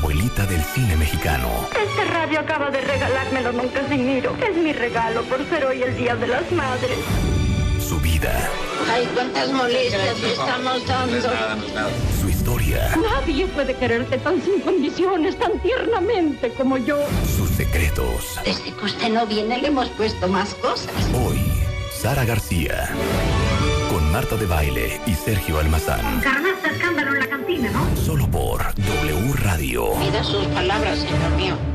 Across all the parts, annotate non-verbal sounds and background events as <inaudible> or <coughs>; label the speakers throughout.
Speaker 1: abuelita del cine mexicano.
Speaker 2: Este radio acaba de regalármelo don Casimiro. Es mi regalo por ser hoy el Día de las Madres.
Speaker 1: Su vida,
Speaker 3: Ay, cuántas molestias le estamos dando.
Speaker 1: su historia,
Speaker 2: Nadie puede quererte tan sin condiciones, tan tiernamente como yo.
Speaker 1: sus secretos.
Speaker 3: Desde que usted no viene le hemos puesto más cosas.
Speaker 1: Hoy, Sara García. Con Marta de Baile y Sergio Almazán.
Speaker 2: Carnaste escándalo en la cantina, ¿no?
Speaker 1: Radio.
Speaker 3: Sus palabras, señor mío.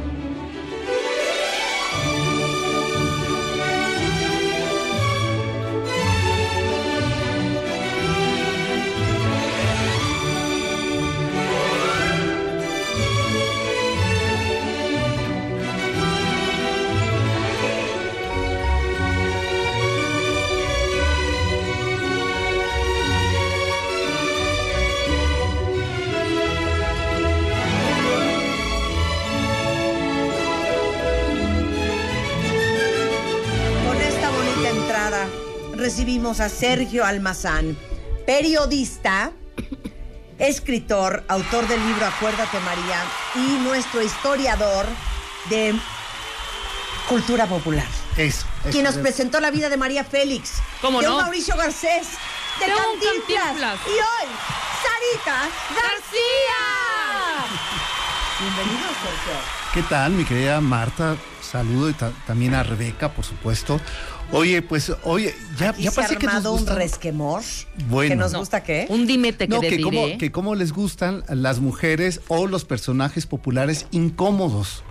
Speaker 4: Recibimos a Sergio Almazán, periodista, escritor, autor del libro Acuérdate María y nuestro historiador de cultura popular.
Speaker 5: Eso. eso
Speaker 4: Quien nos
Speaker 5: es.
Speaker 4: presentó la vida de María Félix,
Speaker 6: ¿Cómo
Speaker 4: de
Speaker 6: no?
Speaker 4: Mauricio Garcés, de,
Speaker 6: De un
Speaker 4: Cantinflas,
Speaker 6: Cantinflas.
Speaker 4: y hoy Sarita García. Bienvenido, Sergio.
Speaker 5: ¿Qué tal, mi querida Marta? Saludo y ta- también a Rebeca, por supuesto. Oye, pues, oye, ya, ya
Speaker 4: se ha
Speaker 5: parece que nos
Speaker 4: armado un
Speaker 5: gusta.
Speaker 4: resquemor.
Speaker 5: Bueno.
Speaker 4: ¿Que nos
Speaker 5: No.
Speaker 4: gusta qué?
Speaker 6: Un dimete que
Speaker 5: No,
Speaker 6: te
Speaker 5: que cómo, que cómo les gustan las mujeres o los personajes populares incómodos.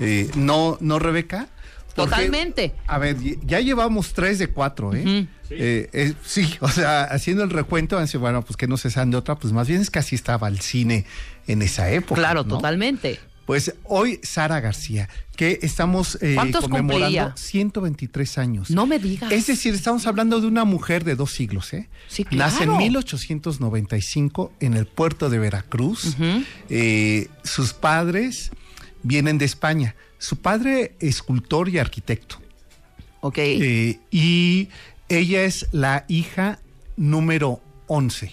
Speaker 5: Eh, no, no, Rebeca. Porque,
Speaker 6: Totalmente.
Speaker 5: A ver, ya llevamos tres de cuatro, ¿eh? Eh, eh, sí, <laughs> o sea, haciendo el recuento, van a decir, bueno, pues que no se saben de otra, pues más bien es que así estaba el cine en esa época.
Speaker 6: Claro,
Speaker 5: ¿no?
Speaker 6: totalmente.
Speaker 5: Pues hoy Sara García, que estamos eh,
Speaker 6: ¿Cuántos
Speaker 5: conmemorando
Speaker 6: cumpliría?
Speaker 5: 123 años.
Speaker 6: No me digas.
Speaker 5: Es decir, estamos hablando de una mujer de dos siglos, ¿eh?
Speaker 6: Sí,
Speaker 5: Nace en
Speaker 6: claro.
Speaker 5: 1895 en el puerto de Veracruz. Eh, sus padres vienen de España. Su padre, escultor y arquitecto.
Speaker 6: Ok.
Speaker 5: Eh, y ella es la hija número 11.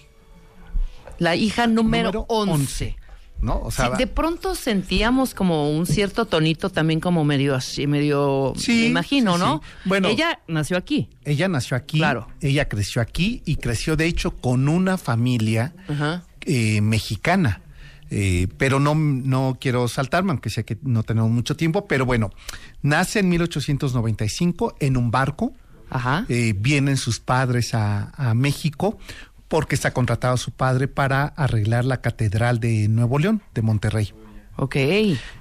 Speaker 6: la hija número,
Speaker 5: número
Speaker 6: 11.
Speaker 5: 11. ¿No? O sea,
Speaker 6: Sí, de pronto sentíamos como un cierto tonito también como medio así, medio,
Speaker 5: Sí,
Speaker 6: me imagino,
Speaker 5: sí,
Speaker 6: ¿no?
Speaker 5: sí. Bueno.
Speaker 6: Ella nació aquí.
Speaker 5: Ella nació aquí,
Speaker 6: Claro.
Speaker 5: ella creció aquí y creció de hecho con una familia
Speaker 6: Ajá.
Speaker 5: eh, mexicana. Eh, pero no, no quiero saltarme, aunque sé que no tenemos mucho tiempo, pero bueno, nace en 1895 en un barco,
Speaker 6: Ajá.
Speaker 5: eh, vienen sus padres a, a México porque está contratado su padre para arreglar la catedral de Nuevo León, de Monterrey.
Speaker 6: Ok.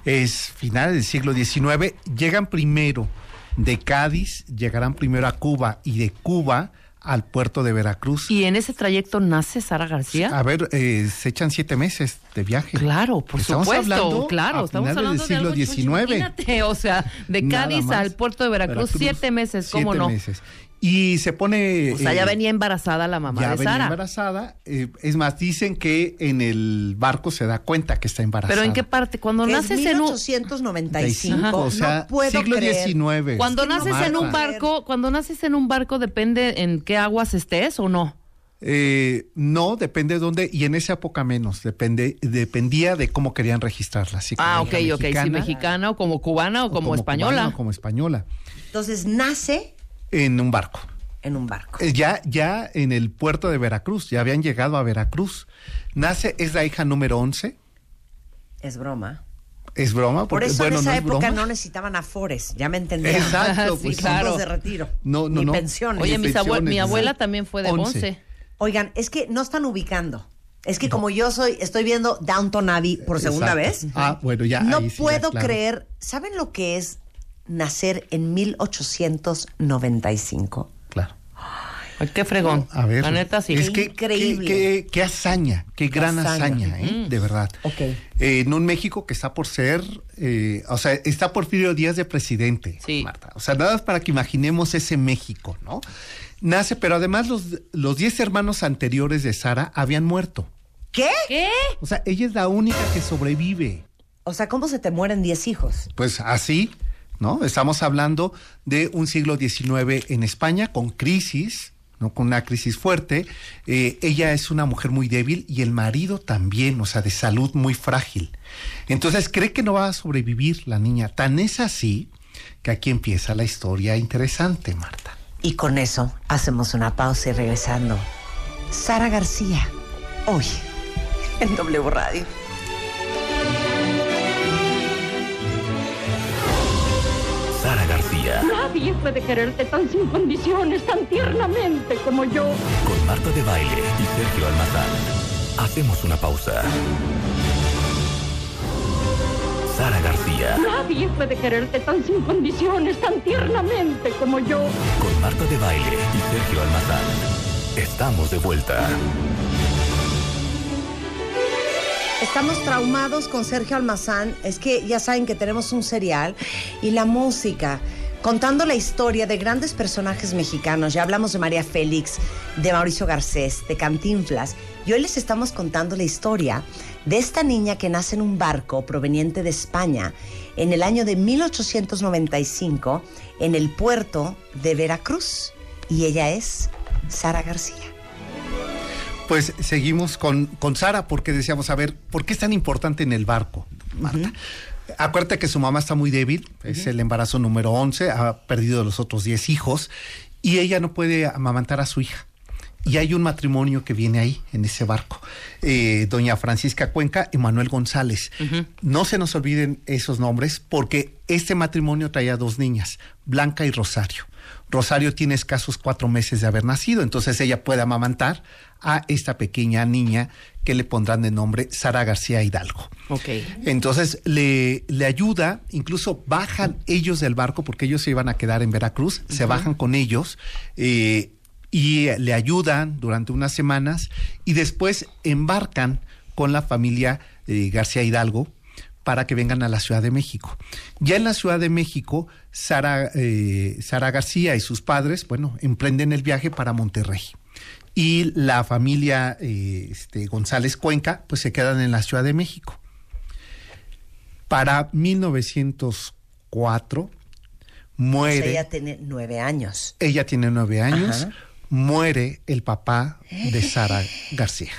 Speaker 5: Es final del siglo XIX. Llegan primero de Cádiz, llegarán primero a Cuba y de Cuba al puerto de Veracruz.
Speaker 6: ¿Y en ese trayecto nace Sara García?
Speaker 5: A ver, eh, se echan siete meses de viaje.
Speaker 6: Claro, por
Speaker 5: Estamos
Speaker 6: supuesto,
Speaker 5: hablando
Speaker 6: claro,
Speaker 5: a
Speaker 6: estamos hablando
Speaker 5: del siglo
Speaker 6: de algo,
Speaker 5: XIX.
Speaker 6: o sea, de Cádiz al puerto de Veracruz, siete meses, ¿cómo
Speaker 5: siete
Speaker 6: no?
Speaker 5: meses. Y se pone...
Speaker 6: O sea, ya
Speaker 5: eh,
Speaker 6: venía embarazada la mamá
Speaker 5: ya
Speaker 6: de
Speaker 5: venía
Speaker 6: Sara.
Speaker 5: embarazada. eh, es más, dicen que en el barco se da cuenta que está embarazada.
Speaker 6: Pero ¿en qué parte? Cuando naces en un
Speaker 4: 1895.
Speaker 5: o sea,
Speaker 4: no puedo
Speaker 5: siglo
Speaker 4: creer.
Speaker 5: XIX.
Speaker 6: cuando
Speaker 4: Es que no
Speaker 6: naces en un barco, cuando naces en un barco depende en qué aguas estés o no.
Speaker 5: Eh, no, depende de dónde, y en esa época menos, depende, dependía de cómo querían registrarla. si como
Speaker 6: Ah, ok,
Speaker 5: hija
Speaker 6: ok, sí,
Speaker 5: mexicana,
Speaker 6: mexicana o como cubana o,
Speaker 5: o
Speaker 6: como,
Speaker 5: cubana
Speaker 6: española.
Speaker 5: o como española,
Speaker 4: Entonces nace
Speaker 5: en un barco.
Speaker 4: en un barco.
Speaker 5: Eh, Ya, ya en el puerto de Veracruz, ya habían llegado a Veracruz. Nace, es la hija número 11,
Speaker 4: Es broma.
Speaker 5: es broma,
Speaker 4: Por
Speaker 5: porque
Speaker 4: eso
Speaker 5: bueno,
Speaker 4: en esa
Speaker 5: no es
Speaker 4: época
Speaker 5: broma.
Speaker 4: no necesitaban afores, ya me entendieron.
Speaker 5: Exacto, <laughs>
Speaker 6: Sí,
Speaker 5: pues,
Speaker 6: claro.
Speaker 4: Fondos de retiro.
Speaker 5: No, no,
Speaker 4: ni
Speaker 5: no.
Speaker 4: pensiones.
Speaker 6: Oye, mis abue-
Speaker 5: pensiones,
Speaker 6: mi abuela también fue de
Speaker 5: Once.
Speaker 6: Once.
Speaker 4: Oigan, es que no están ubicando. Es que como yo soy, estoy viendo Downton Abbey por segunda
Speaker 5: Exacto.
Speaker 4: vez.
Speaker 5: Ah, bueno, ya.
Speaker 4: no
Speaker 5: ahí sí, ya,
Speaker 4: puedo
Speaker 5: claro.
Speaker 4: creer. ¿Saben lo que es nacer en 1895?
Speaker 5: Claro.
Speaker 6: Ay, qué fregón.
Speaker 5: A ver.
Speaker 6: La neta sí.
Speaker 5: Es que,
Speaker 4: Increíble.
Speaker 5: Qué, qué- qué hazaña, qué gran
Speaker 4: hazaña.
Speaker 5: hazaña, ¿eh? De verdad.
Speaker 4: Ok.
Speaker 5: Eh, en un México que está por ser, eh, o sea, está Porfirio Díaz de presidente,
Speaker 6: Sí.
Speaker 5: Marta. O sea, nada más para que imaginemos ese México, ¿no? Nace, pero además los, los 10 hermanos anteriores de Sara habían muerto.
Speaker 4: ¿Qué?
Speaker 6: ¿Qué?
Speaker 5: O sea, ella es la única que sobrevive.
Speaker 4: O sea, ¿cómo se te mueren 10 hijos?
Speaker 5: Pues así, ¿no? Estamos hablando de un siglo XIX en España con crisis, ¿no? Con una crisis fuerte. Eh, ella es una mujer muy débil y el marido también, o sea, de salud muy frágil. Entonces cree que no va a sobrevivir la niña. Tan es así que aquí empieza la historia interesante, Marta.
Speaker 4: Y con eso hacemos una pausa y regresando. Sara García, hoy en W Radio.
Speaker 2: Nadie puede quererte tan sin condiciones, tan tiernamente como yo.
Speaker 1: con Marta de Baile y Sergio Almazán. Hacemos una pausa. Sara García,
Speaker 2: Nadie puede quererte tan sin condiciones, tan tiernamente como yo.
Speaker 1: con Marta de Baile y Sergio Almazán. Estamos de vuelta.
Speaker 4: Estamos traumados con Sergio Almazán. Es que ya saben que tenemos un serial y la música, contando la historia de grandes personajes mexicanos. Ya hablamos de María Félix, de Mauricio Garcés, de Cantinflas. Y hoy les estamos contando la historia de esta niña que nace en un barco proveniente de España en el año de 1895 en el puerto de Veracruz. Y ella es Sara García.
Speaker 5: Pues seguimos con, con Sara porque decíamos, a ver, ¿por qué es tan importante en el barco, Marta? Acuérdate que su mamá está muy débil, es el embarazo número 11, ha perdido los otros 10 hijos y ella no puede amamantar a su hija. Y hay un matrimonio que viene ahí, en ese barco. Eh, doña Francisca Cuenca y Manuel González. No se nos olviden esos nombres porque este matrimonio traía dos niñas, Blanca y Rosario. Rosario tiene escasos cuatro meses de haber nacido, entonces ella puede amamantar a esta pequeña niña que le pondrán de nombre Sara García Hidalgo.
Speaker 6: Ok.
Speaker 5: Entonces le, le ayuda, incluso bajan ellos del barco porque ellos se iban a quedar en Veracruz, se bajan con ellos eh, y le ayudan durante unas semanas y después embarcan con la familia eh, García Hidalgo para que vengan a la Ciudad de México. Ya en la Ciudad de México, Sara, eh, Sara García y sus padres, bueno, emprenden el viaje para Monterrey. Y la familia eh, este, González Cuenca, pues se quedan en la Ciudad de México. Para 1904
Speaker 4: O
Speaker 5: muere,
Speaker 4: sea, ella tiene nueve años.
Speaker 5: ella tiene nueve años,
Speaker 4: Ajá.
Speaker 5: muere el papá de Sara García.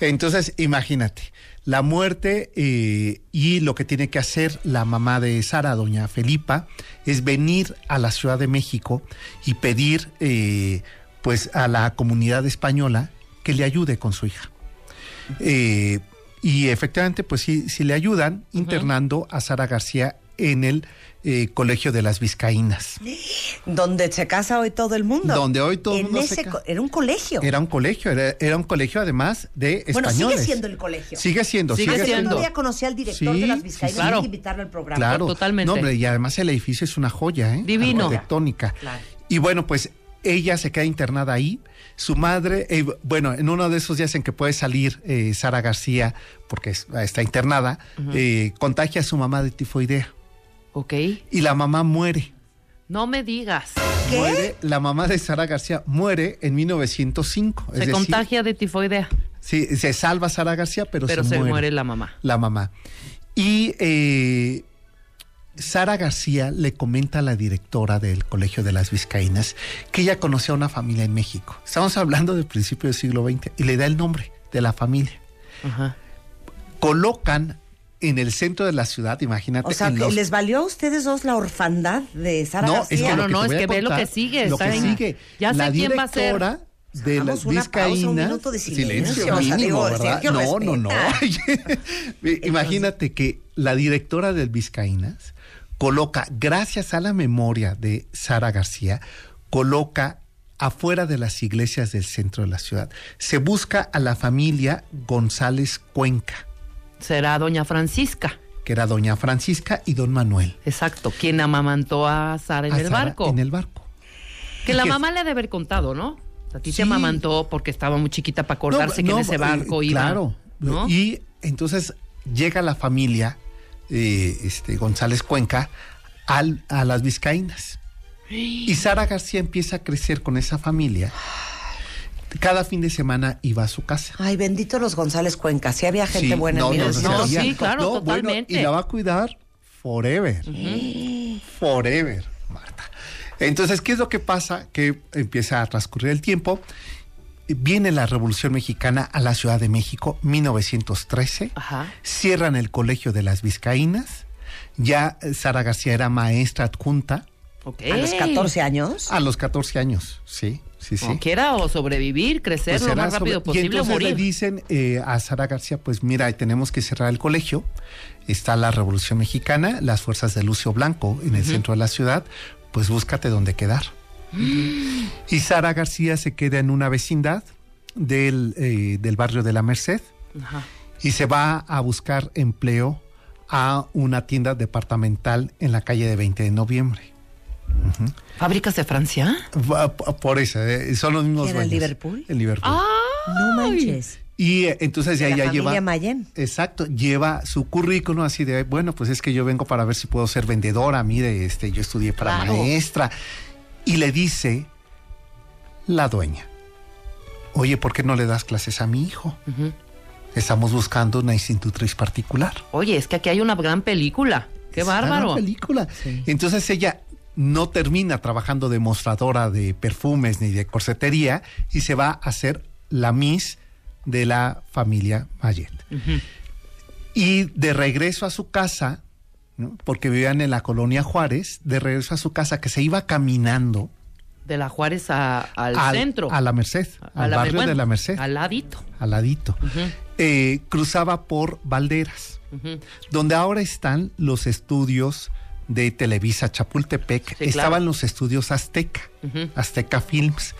Speaker 5: Entonces, imagínate, la muerte eh, y lo que tiene que hacer la mamá de Sara, doña Felipa, es venir a la Ciudad de México y pedir eh, pues a la comunidad española que le ayude con su hija. Eh, y efectivamente, pues sí, sí le ayudan internando a Sara García en el eh, Colegio de las Vizcaínas.
Speaker 4: Donde se casa hoy todo el mundo.
Speaker 5: Donde hoy todo el mundo
Speaker 4: ese Era un colegio.
Speaker 5: Era un colegio, era, era un colegio además de
Speaker 4: bueno,
Speaker 5: españoles.
Speaker 4: sigue siendo el colegio.
Speaker 5: Sigue siendo,
Speaker 6: Sigue
Speaker 5: sigue,
Speaker 4: Yo
Speaker 6: siendo.
Speaker 4: todavía conocí al director
Speaker 5: Sí,
Speaker 4: de las Vizcaínas.
Speaker 6: sí. Claro.
Speaker 4: Hay que invitarlo al programa.
Speaker 5: Claro,
Speaker 6: Totalmente.
Speaker 5: No, hombre, y además el edificio es una joya, ¿eh?
Speaker 6: Divino.
Speaker 5: Arquitectónica.
Speaker 4: Claro.
Speaker 5: Y bueno, pues ella se queda internada ahí. Su madre, eh, bueno, en uno de esos días en que puede salir eh, Sara García, porque es- está internada, eh, contagia a su mamá de tifoidea.
Speaker 6: Ok.
Speaker 5: Y la mamá muere.
Speaker 6: No me digas.
Speaker 4: ¿Qué?
Speaker 5: Muere, la mamá de Sara García muere en 1905. es
Speaker 6: Se
Speaker 5: decir,
Speaker 6: contagia de tifoidea,
Speaker 5: Sí, se salva Sara García, pero,
Speaker 6: pero
Speaker 5: se,
Speaker 6: se
Speaker 5: muere.
Speaker 6: muere la mamá.
Speaker 5: la mamá. Y eh, Sara García le comenta a la directora del Colegio de las Vizcaínas que ella conocía a una familia en México. Estamos hablando del principio del siglo XX y le da el nombre de la familia.
Speaker 6: Ajá.
Speaker 5: Colocan en el centro de la ciudad, imagínate.
Speaker 4: O sea,
Speaker 5: los-
Speaker 4: ¿les valió a ustedes dos la orfandad de Sara
Speaker 5: no,
Speaker 4: García?
Speaker 5: es que
Speaker 6: No, no,
Speaker 5: que
Speaker 6: no,
Speaker 5: te
Speaker 6: es que ve lo
Speaker 5: contar,
Speaker 6: que sigue,
Speaker 5: Lo que
Speaker 6: en-
Speaker 5: sigue.
Speaker 6: Ya sé
Speaker 5: la
Speaker 6: quién va a ser.
Speaker 5: directora de las
Speaker 4: una pausa, un
Speaker 5: Vizcaínas.
Speaker 4: minuto de silencio,
Speaker 5: mínimo,
Speaker 4: digo,
Speaker 5: ¿verdad?
Speaker 4: Sergio,
Speaker 5: No, no, no. <laughs> Imagínate que la directora del Vizcaínas coloca, gracias a la memoria de Sara García, coloca afuera de las iglesias del centro de la ciudad. Se busca a la familia González Cuenca,
Speaker 6: Será doña Francisca.
Speaker 5: que era doña Francisca y don Manuel.
Speaker 6: Exacto, quien amamantó a Sara en
Speaker 5: A
Speaker 6: el
Speaker 5: Sara
Speaker 6: barco.
Speaker 5: En el barco.
Speaker 6: Que la mamá le ha de haber contado, ¿no? A ti
Speaker 5: Sí.
Speaker 6: te amamantó porque estaba muy chiquita para acordarse
Speaker 5: No,
Speaker 6: que
Speaker 5: no,
Speaker 6: en ese
Speaker 5: eh,
Speaker 6: barco iba.
Speaker 5: Claro.
Speaker 6: ¿no?
Speaker 5: Y entonces llega la familia eh, este, González Cuenca al- a las Vizcaínas. <gasps> Y Sara García empieza a crecer con esa familia. Cada fin de semana iba a su casa.
Speaker 4: Ay, bendito los González Cuenca. Sí había gente
Speaker 5: Sí,
Speaker 4: buena
Speaker 5: no,
Speaker 4: en
Speaker 5: no,
Speaker 6: no,
Speaker 4: 1905.
Speaker 6: sí, claro,
Speaker 5: No, bueno,
Speaker 6: totalmente.
Speaker 5: y la va a cuidar forever. Forever, Marta. Entonces, ¿qué es lo que pasa? Que empieza a transcurrir el tiempo. Viene la Revolución Mexicana a la Ciudad de México, 1913.
Speaker 6: Ajá.
Speaker 5: Cierran el Colegio de las Vizcaínas. Ya eh, Sara García era maestra adjunta
Speaker 4: A los 14 años.
Speaker 5: a los 14 años. Sí, sí, sí.
Speaker 6: Como quiera o sobrevivir, crecer
Speaker 5: Pues
Speaker 6: lo más rápido
Speaker 5: sobre-
Speaker 6: posible
Speaker 5: Y
Speaker 6: o
Speaker 5: entonces
Speaker 6: morir.
Speaker 5: le dicen eh, a Sara García, pues mira, tenemos que cerrar el colegio. Está la Revolución Mexicana, las fuerzas de Lucio Blanco en el centro de la ciudad, pues búscate dónde quedar. Y Sara García se queda en una vecindad del, eh, del barrio de la Merced
Speaker 6: Ajá.
Speaker 5: y se va a buscar empleo a una tienda departamental en la calle de 20 de noviembre.
Speaker 6: ¿Fábricas de Francia?
Speaker 5: Por eso, eh, son los mismos
Speaker 4: ¿Era el
Speaker 5: dueños.
Speaker 4: Liverpool?
Speaker 5: El Liverpool.
Speaker 4: No manches.
Speaker 5: Y eh, entonces ya
Speaker 4: De la
Speaker 5: ella
Speaker 4: familia
Speaker 5: lleva.
Speaker 4: Mayen.
Speaker 5: Exacto, lleva su currículum así de, bueno, pues es que yo vengo para ver si puedo ser vendedora, mire, este, yo estudié para
Speaker 6: Claro.
Speaker 5: maestra. Y le dice la dueña, oye, ¿por qué no le das clases a mi hijo? Estamos buscando una institutriz particular.
Speaker 6: Oye, es que aquí hay una gran película. ¡Qué
Speaker 5: la
Speaker 6: bárbaro!
Speaker 5: película. Entonces ella no termina trabajando de mostradora de perfumes ni de corsetería y se va a hacer la Miss de la familia Mayet. Y de regreso a su casa, ¿no? porque vivían en la colonia Juárez, de regreso a su casa que se iba caminando
Speaker 6: De la Juárez a- al,
Speaker 5: al-
Speaker 6: centro.
Speaker 5: a la Merced,
Speaker 6: A
Speaker 5: al
Speaker 6: la-
Speaker 5: barrio
Speaker 6: bueno,
Speaker 5: de la Merced,
Speaker 6: Al ladito.
Speaker 5: al ladito. Eh, cruzaba por Valderas. donde ahora están los estudios de Televisa Chapultepec,
Speaker 6: Sí,
Speaker 5: estaban
Speaker 6: claro.
Speaker 5: los estudios Azteca. Azteca Films.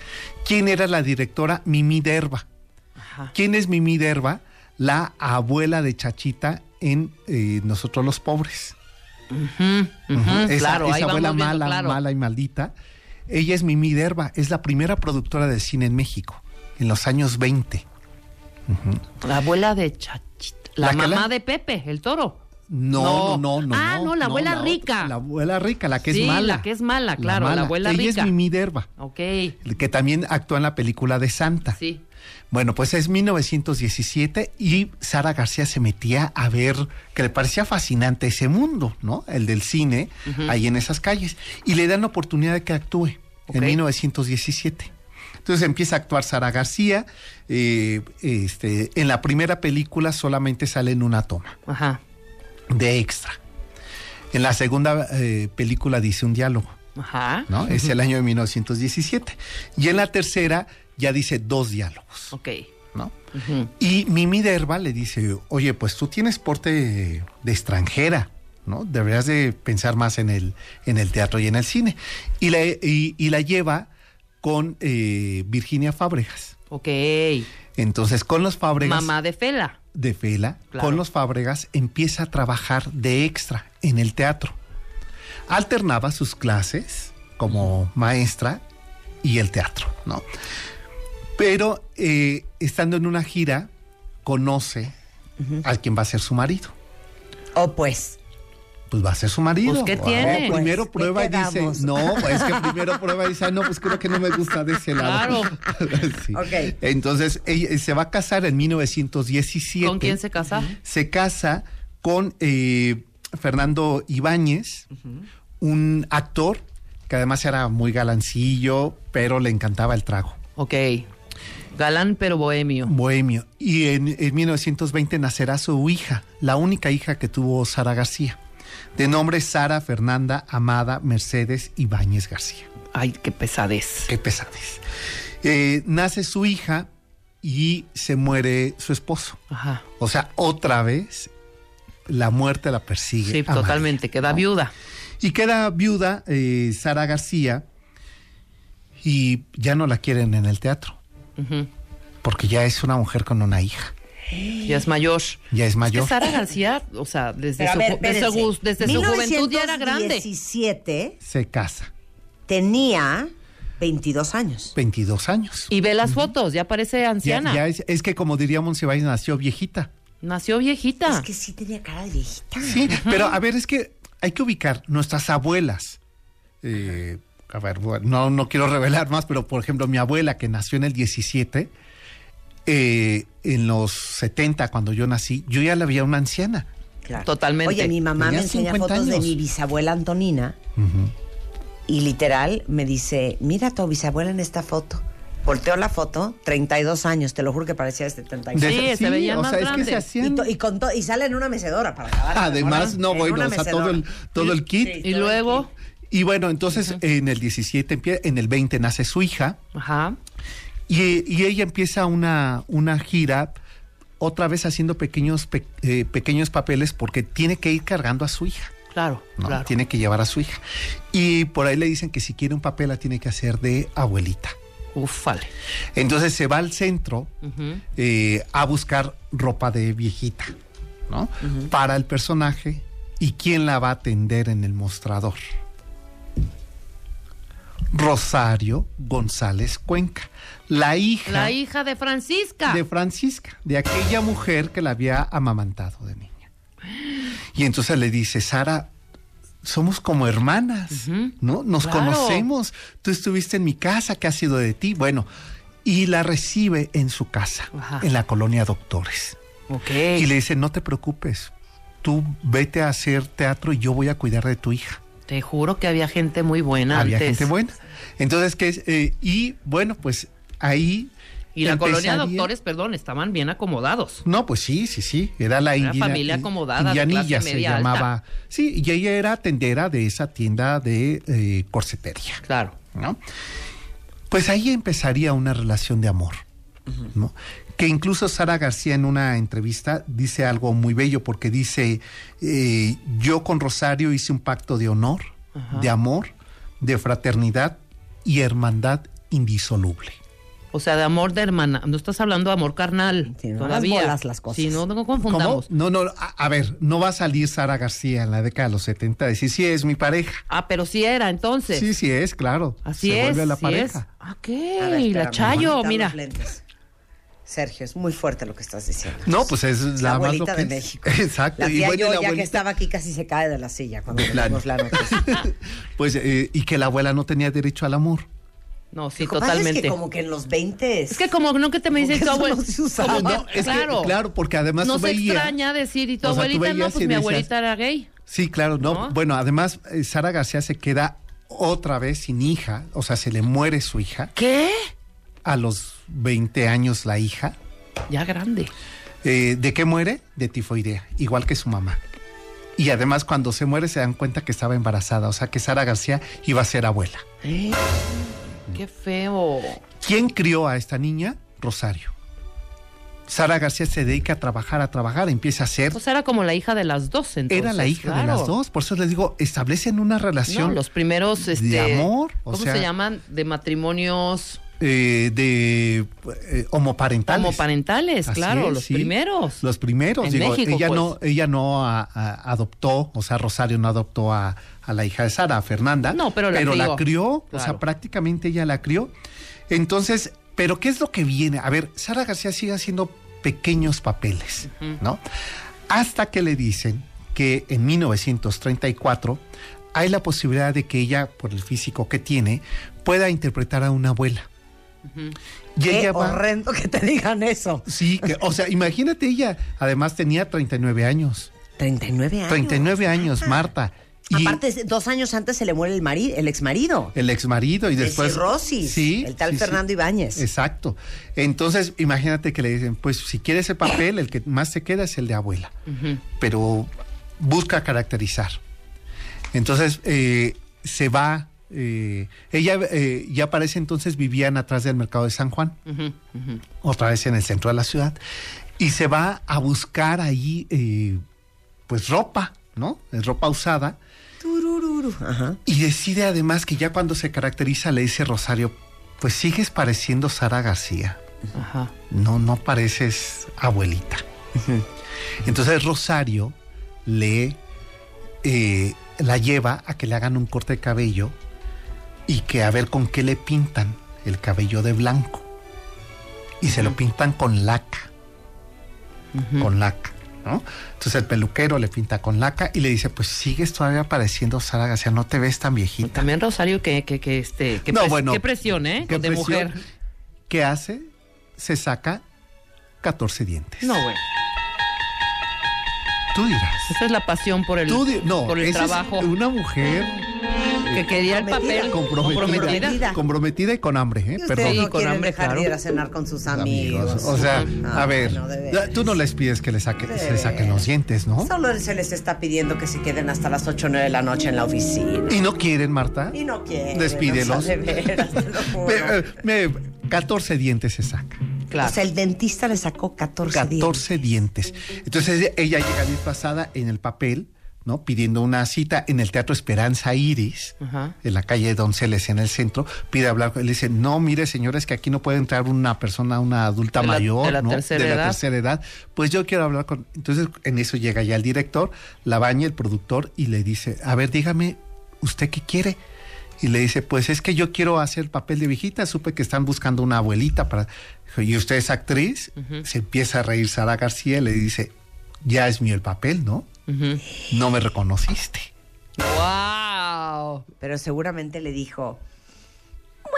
Speaker 5: ¿Quién era la directora? Mimi Derba.
Speaker 6: Ajá.
Speaker 5: ¿Quién es Mimi Derba? La abuela de Chachita en eh, Nosotros los Pobres.
Speaker 6: Ujú, Ujú.
Speaker 5: Esa,
Speaker 6: claro,
Speaker 5: esa
Speaker 6: ahí
Speaker 5: abuela
Speaker 6: viendo,
Speaker 5: mala,
Speaker 6: claro.
Speaker 5: mala y maldita. Ella es Mimi Derba, es la primera productora de cine en México, en los años 20.
Speaker 6: La abuela de Chachita. La, mamá
Speaker 5: la-
Speaker 6: de Pepe, el toro.
Speaker 5: No, no, no, no.
Speaker 6: Ah, no, la abuela rica.
Speaker 5: La abuela rica, la que
Speaker 6: Sí,
Speaker 5: es mala.
Speaker 6: la que es mala, claro, la abuela
Speaker 5: Ella
Speaker 6: rica.
Speaker 5: es Mimi Derba,
Speaker 6: Ok,
Speaker 5: que también actúa en la película de Santa.
Speaker 6: sí.
Speaker 5: Bueno, pues es 1917 y Sara García se metía a ver, que le parecía fascinante ese mundo, ¿no? El del cine, ahí en esas calles. Y le dan la oportunidad de que actúe en 1917. Entonces empieza a actuar Sara García. eh, este, en la primera película solamente sale en una toma
Speaker 6: Ajá,
Speaker 5: de extra. En la segunda eh, película dice un diálogo.
Speaker 6: ajá.
Speaker 5: ¿no? Es el año de 1917. Y en la tercera ya dice dos diálogos,
Speaker 6: Ok.
Speaker 5: ¿no? Y Mimi Derba le dice, oye, pues tú tienes porte de, de extranjera, ¿no? Deberías de pensar más en el, en el teatro y en el cine. Y la, y, y la lleva con eh, Virginia Fábregas.
Speaker 6: Ok.
Speaker 5: Entonces, con los Fábregas
Speaker 6: Mamá de Fela.
Speaker 5: De Fela,
Speaker 6: Claro.
Speaker 5: con los Fábregas, empieza a trabajar de extra en el teatro. Alternaba sus clases como maestra y el teatro, ¿no? Pero eh, estando en una gira, conoce al quien va a ser su marido.
Speaker 4: O pues.
Speaker 5: Pues va a ser su marido.
Speaker 6: Pues, ¿qué tiene?
Speaker 5: primero
Speaker 4: Pues,
Speaker 5: prueba y
Speaker 4: ¿qué
Speaker 5: dice, no, <laughs> pues, es que primero prueba y dice, "Ay, no, pues creo que no me gusta de ese lado. <laughs> Sí.
Speaker 4: Ok.
Speaker 5: Entonces, ella se va a casar en 1917
Speaker 6: ¿Con quién se casa?
Speaker 5: se casa con eh, Fernando Ibáñez, un actor que además era muy galancillo, pero le encantaba el trago,
Speaker 6: Ok. Galán pero bohemio.
Speaker 5: bohemio. Y en, en 1920 nacerá su hija, la única hija que tuvo Sara García, de nombre Sara Fernanda Amada Mercedes Ibáñez García.
Speaker 6: Ay, qué pesadez.
Speaker 5: Qué pesadez. Eh, nace su hija y se muere su esposo.
Speaker 6: Ajá.
Speaker 5: O sea, otra vez la muerte la persigue.
Speaker 6: Sí,
Speaker 5: María,
Speaker 6: totalmente. Queda
Speaker 5: ¿no?
Speaker 6: viuda.
Speaker 5: Y queda viuda eh, Sara García y ya no la quieren en el teatro porque ya es una mujer con una hija.
Speaker 6: Ya es mayor.
Speaker 5: Ya es
Speaker 6: Es
Speaker 5: mayor.
Speaker 6: que Sara García, o sea, desde, su,
Speaker 4: ver,
Speaker 6: desde, su- desde su juventud ya era grande.
Speaker 4: 1917
Speaker 5: Se casa.
Speaker 4: tenía 22 años.
Speaker 5: 22 años.
Speaker 6: Y ve las fotos, ya parece anciana.
Speaker 5: ya es, es que como diría Monsiváis, nació viejita.
Speaker 6: Nació viejita.
Speaker 4: Es que sí tenía cara de viejita.
Speaker 5: Sí, pero a ver, es que hay que ubicar nuestras abuelas. Eh, a ver, no, no quiero revelar más, pero por ejemplo, mi abuela que nació en el 17, eh, en los 70, cuando yo nací, yo ya la veía una anciana.
Speaker 4: Claro.
Speaker 6: Totalmente.
Speaker 4: Oye, mi mamá
Speaker 5: Tenía
Speaker 4: me enseña
Speaker 5: 50
Speaker 4: fotos de mi bisabuela Antonina y literal me dice, mira tu bisabuela en esta foto. Volteó la foto, 32 años, te lo juro que parecía de 76.
Speaker 6: Sí,
Speaker 5: De-
Speaker 6: se veían
Speaker 5: o
Speaker 6: más
Speaker 5: sea, es que se hacían-
Speaker 4: Y, y con y sale en una mecedora para acabar.
Speaker 5: Además, no,
Speaker 4: En
Speaker 5: bueno, o sea, todo el, todo el kit.
Speaker 4: Sí.
Speaker 6: Y luego,
Speaker 5: Y bueno, entonces en el 17, empie- en el 20 nace su hija
Speaker 6: ajá.
Speaker 5: Y, y ella empieza una, una gira otra vez haciendo pequeños, pe- eh, pequeños papeles porque tiene que ir cargando a su hija.
Speaker 6: Claro,
Speaker 5: ¿no?
Speaker 6: claro.
Speaker 5: Tiene que llevar a su hija. Y por ahí le dicen que si quiere un papel la tiene que hacer de abuelita.
Speaker 6: Ufale.
Speaker 5: Entonces se va al centro eh, a buscar ropa de viejita, ¿no? Para el personaje y quién la va a atender en el mostrador. Rosario González Cuenca, la hija,
Speaker 6: La hija de Francisca.
Speaker 5: de Francisca, de aquella mujer que la había amamantado de niña. Y entonces le dice, Sara, somos como hermanas. ¿no? Nos
Speaker 6: Claro.
Speaker 5: conocemos. Tú estuviste en mi casa, ¿qué ha sido de ti? Bueno, y la recibe en su casa,
Speaker 6: Ajá.
Speaker 5: en la colonia Doctores.
Speaker 6: Ok.
Speaker 5: Y le dice, no te preocupes, tú vete a hacer teatro y yo voy a cuidar de tu hija.
Speaker 6: Te juro que había gente muy buena
Speaker 5: Había
Speaker 6: antes.
Speaker 5: gente buena. Entonces, ¿qué es? Eh, y bueno, pues ahí...
Speaker 6: Y la colonia
Speaker 5: empezaría-
Speaker 6: doctores, perdón, estaban bien acomodados.
Speaker 5: No, pues sí, sí, sí. Era la
Speaker 6: Era familia acomodada,
Speaker 5: Indianilla se
Speaker 6: media
Speaker 5: llamaba. Sí, y ella era tendera de esa tienda de eh, corsetería,
Speaker 6: Claro.
Speaker 5: ¿no? Pues ahí empezaría una relación de amor, ¿no? Que incluso Sara García en una entrevista dice algo muy bello porque dice, eh, yo con Rosario hice un pacto de honor,
Speaker 6: Ajá.
Speaker 5: de amor, de fraternidad y hermandad indisoluble.
Speaker 6: O sea, de amor de hermana. No estás hablando de amor carnal.
Speaker 4: Sí, no
Speaker 6: todavía.
Speaker 4: hagas bolas las cosas.
Speaker 6: Sí, no, no
Speaker 5: ¿Cómo?
Speaker 6: confundamos.
Speaker 5: No, no, a, a ver, no va a salir Sara García en la década de los 70 a decir, sí, es mi pareja.
Speaker 6: Ah, pero sí era entonces.
Speaker 5: Sí, sí es, claro.
Speaker 6: Así
Speaker 5: Se
Speaker 6: es.
Speaker 5: vuelve la
Speaker 6: sí
Speaker 5: pareja.
Speaker 6: es. Ah, Ok,
Speaker 4: A ver, espérame,
Speaker 6: la Chayo, mira.
Speaker 4: Sergio, es muy fuerte lo que estás diciendo.
Speaker 5: No, pues es
Speaker 4: la
Speaker 5: la, más
Speaker 4: abuelita
Speaker 5: lo que
Speaker 4: de
Speaker 5: es.
Speaker 4: México. <laughs>
Speaker 5: Exacto.
Speaker 4: La
Speaker 5: y
Speaker 4: tía
Speaker 5: bueno, y
Speaker 4: yo,
Speaker 5: la
Speaker 4: ya que estaba aquí, casi se cae de la silla cuando
Speaker 5: plano.
Speaker 4: leímos la noticia. <laughs>
Speaker 5: Pues, eh, y que la abuela no tenía derecho al amor.
Speaker 6: No, sí,
Speaker 4: Lo que pasa
Speaker 6: totalmente.
Speaker 4: Es que como que en los 20
Speaker 6: Es que como no que te me dice tu
Speaker 4: eso
Speaker 6: abuela.
Speaker 4: no
Speaker 5: No, es que,
Speaker 6: claro.
Speaker 5: claro, porque además
Speaker 6: no
Speaker 5: tú
Speaker 6: se extraña decir, y tu
Speaker 5: O sea, tú
Speaker 6: abuelita no, pues mi
Speaker 5: decías-
Speaker 6: abuelita era gay.
Speaker 5: Sí, claro, no.
Speaker 6: ¿No?
Speaker 5: Bueno, además, eh, Sara García se queda otra vez sin hija, o sea, se le muere su hija.
Speaker 6: ¿Qué?
Speaker 5: A los 20 años la hija.
Speaker 6: Ya grande.
Speaker 5: Eh, ¿De qué muere? De tifoidea, igual que su mamá. Y además cuando se muere se dan cuenta que estaba embarazada, o sea que Sara García iba a ser abuela.
Speaker 6: Eh, Qué feo.
Speaker 5: ¿Quién crió a esta niña? Rosario. Sara García se dedica a trabajar, a trabajar, empieza a hacer...
Speaker 6: Pues era como la hija de las dos, entonces.
Speaker 5: Era la hija de las dos, por eso les digo, establecen una relación
Speaker 6: No, los primeros, este,
Speaker 5: amor, o
Speaker 6: ¿Cómo
Speaker 5: sea-
Speaker 6: se llaman? De matrimonios
Speaker 5: eh, de eh, homoparentales.
Speaker 6: homoparentales,
Speaker 5: Así
Speaker 6: claro,
Speaker 5: es,
Speaker 6: los
Speaker 5: sí.
Speaker 6: primeros.
Speaker 5: Los primeros,
Speaker 6: En
Speaker 5: digo,
Speaker 6: México,
Speaker 5: ella
Speaker 6: pues.
Speaker 5: no, ella no a- a- adoptó, o sea, Rosario no adoptó a, a la hija de Sara, a Fernanda.
Speaker 6: No, pero la crió.
Speaker 5: crió, o sea, prácticamente ella la crió. Entonces, pero ¿qué es lo que viene? A ver, Sara García sigue haciendo pequeños papeles, ¿no? Hasta que le dicen que en 1934 hay la posibilidad de que ella, por el físico que tiene, pueda interpretar a una abuela. Y
Speaker 4: Qué
Speaker 5: ella va-
Speaker 4: horrendo que te digan eso.
Speaker 5: Sí, que, o sea, imagínate ella, además tenía 39 años.
Speaker 4: 39 años.
Speaker 5: 39 años, Marta. Y
Speaker 4: Aparte, dos años antes se le muere el marido, el ex marido.
Speaker 5: el ex marido y
Speaker 4: De
Speaker 5: después
Speaker 4: cirrosis,
Speaker 5: sí,
Speaker 4: el tal
Speaker 5: sí, sí.
Speaker 4: Fernando Ibáñez.
Speaker 5: Exacto. Entonces, imagínate que le dicen, pues si quieres ese papel, el que más te queda es el de abuela. Pero busca caracterizar. Entonces, eh, se va eh, ella eh, ya para ese entonces vivían atrás del mercado de San Juan, otra vez en el centro de la ciudad, y se va a buscar ahí, eh, pues ropa, ¿no? Es ropa usada,
Speaker 4: Turururu. Ajá.
Speaker 5: y decide además que ya cuando se caracteriza le dice Rosario, pues sigues pareciendo Sara García,
Speaker 6: Ajá.
Speaker 5: no, no pareces abuelita. Entonces Rosario le la lleva a que le hagan un corte de cabello y que a ver con qué le pintan el cabello de blanco. Y se lo pintan con laca, con laca, ¿no? Entonces el peluquero le pinta con laca y le dice, pues sigues todavía pareciendo Sara García, no te ves tan viejita.
Speaker 6: También Rosario, que, que, que este, que
Speaker 5: No,
Speaker 6: pres-
Speaker 5: bueno,
Speaker 6: qué presión, ¿eh?
Speaker 5: ¿Qué
Speaker 6: de
Speaker 5: presión?
Speaker 6: mujer.
Speaker 5: ¿Qué hace? Se saca 14 dientes.
Speaker 6: No, güey.
Speaker 5: Tú dirás.
Speaker 6: Esa es la pasión por el,
Speaker 5: no,
Speaker 6: por el
Speaker 5: esa es
Speaker 6: trabajo.
Speaker 5: una mujer
Speaker 6: Que quería el papel.
Speaker 5: Comprometida.
Speaker 4: Comprometida.
Speaker 5: Comprometida y con hambre, ¿eh?
Speaker 6: Sí,
Speaker 4: no
Speaker 6: con hambre,
Speaker 4: dejar de
Speaker 6: claro.
Speaker 4: ir a cenar con sus amigos.
Speaker 5: O sea,
Speaker 4: Ah,
Speaker 5: a ver,
Speaker 4: no,
Speaker 5: tú no les pides que le saque,
Speaker 4: De
Speaker 5: se saquen los dientes, ¿no?
Speaker 4: Solo se les está pidiendo que se queden hasta las 8 o 9 de la noche en la oficina.
Speaker 5: Y no quieren, Marta.
Speaker 4: Y no quieren.
Speaker 5: Despídelos.
Speaker 4: o sea, de veras, te lo juro.
Speaker 5: Me- eh, me- 14 dientes se saca.
Speaker 6: Claro.
Speaker 4: O sea, el dentista le sacó 14, días.
Speaker 5: 14 dientes. Entonces ella llega disfrazada en el papel, ¿no? Pidiendo una cita en el Teatro Esperanza Iris,
Speaker 6: Ajá.
Speaker 5: en la calle Donceles, en el centro. Pide hablar con él. Le dice, no, mire, señores, que aquí no puede entrar una persona, una adulta
Speaker 6: De la-
Speaker 5: mayor,
Speaker 6: de la
Speaker 5: ¿no?
Speaker 6: tercera
Speaker 5: de la
Speaker 6: edad.
Speaker 5: tercera edad. Pues yo quiero hablar con. Entonces en eso llega ya el director, la baña el productor y le dice, a ver, dígame, ¿usted qué quiere? Y le dice, pues es que yo quiero hacer papel de viejita, supe que están buscando una abuelita para... ¿Y usted es actriz? Se empieza a reír Sara García y le dice, ya es mío el papel, ¿no? No me reconociste.
Speaker 6: ¡Wow!
Speaker 4: Pero seguramente le dijo,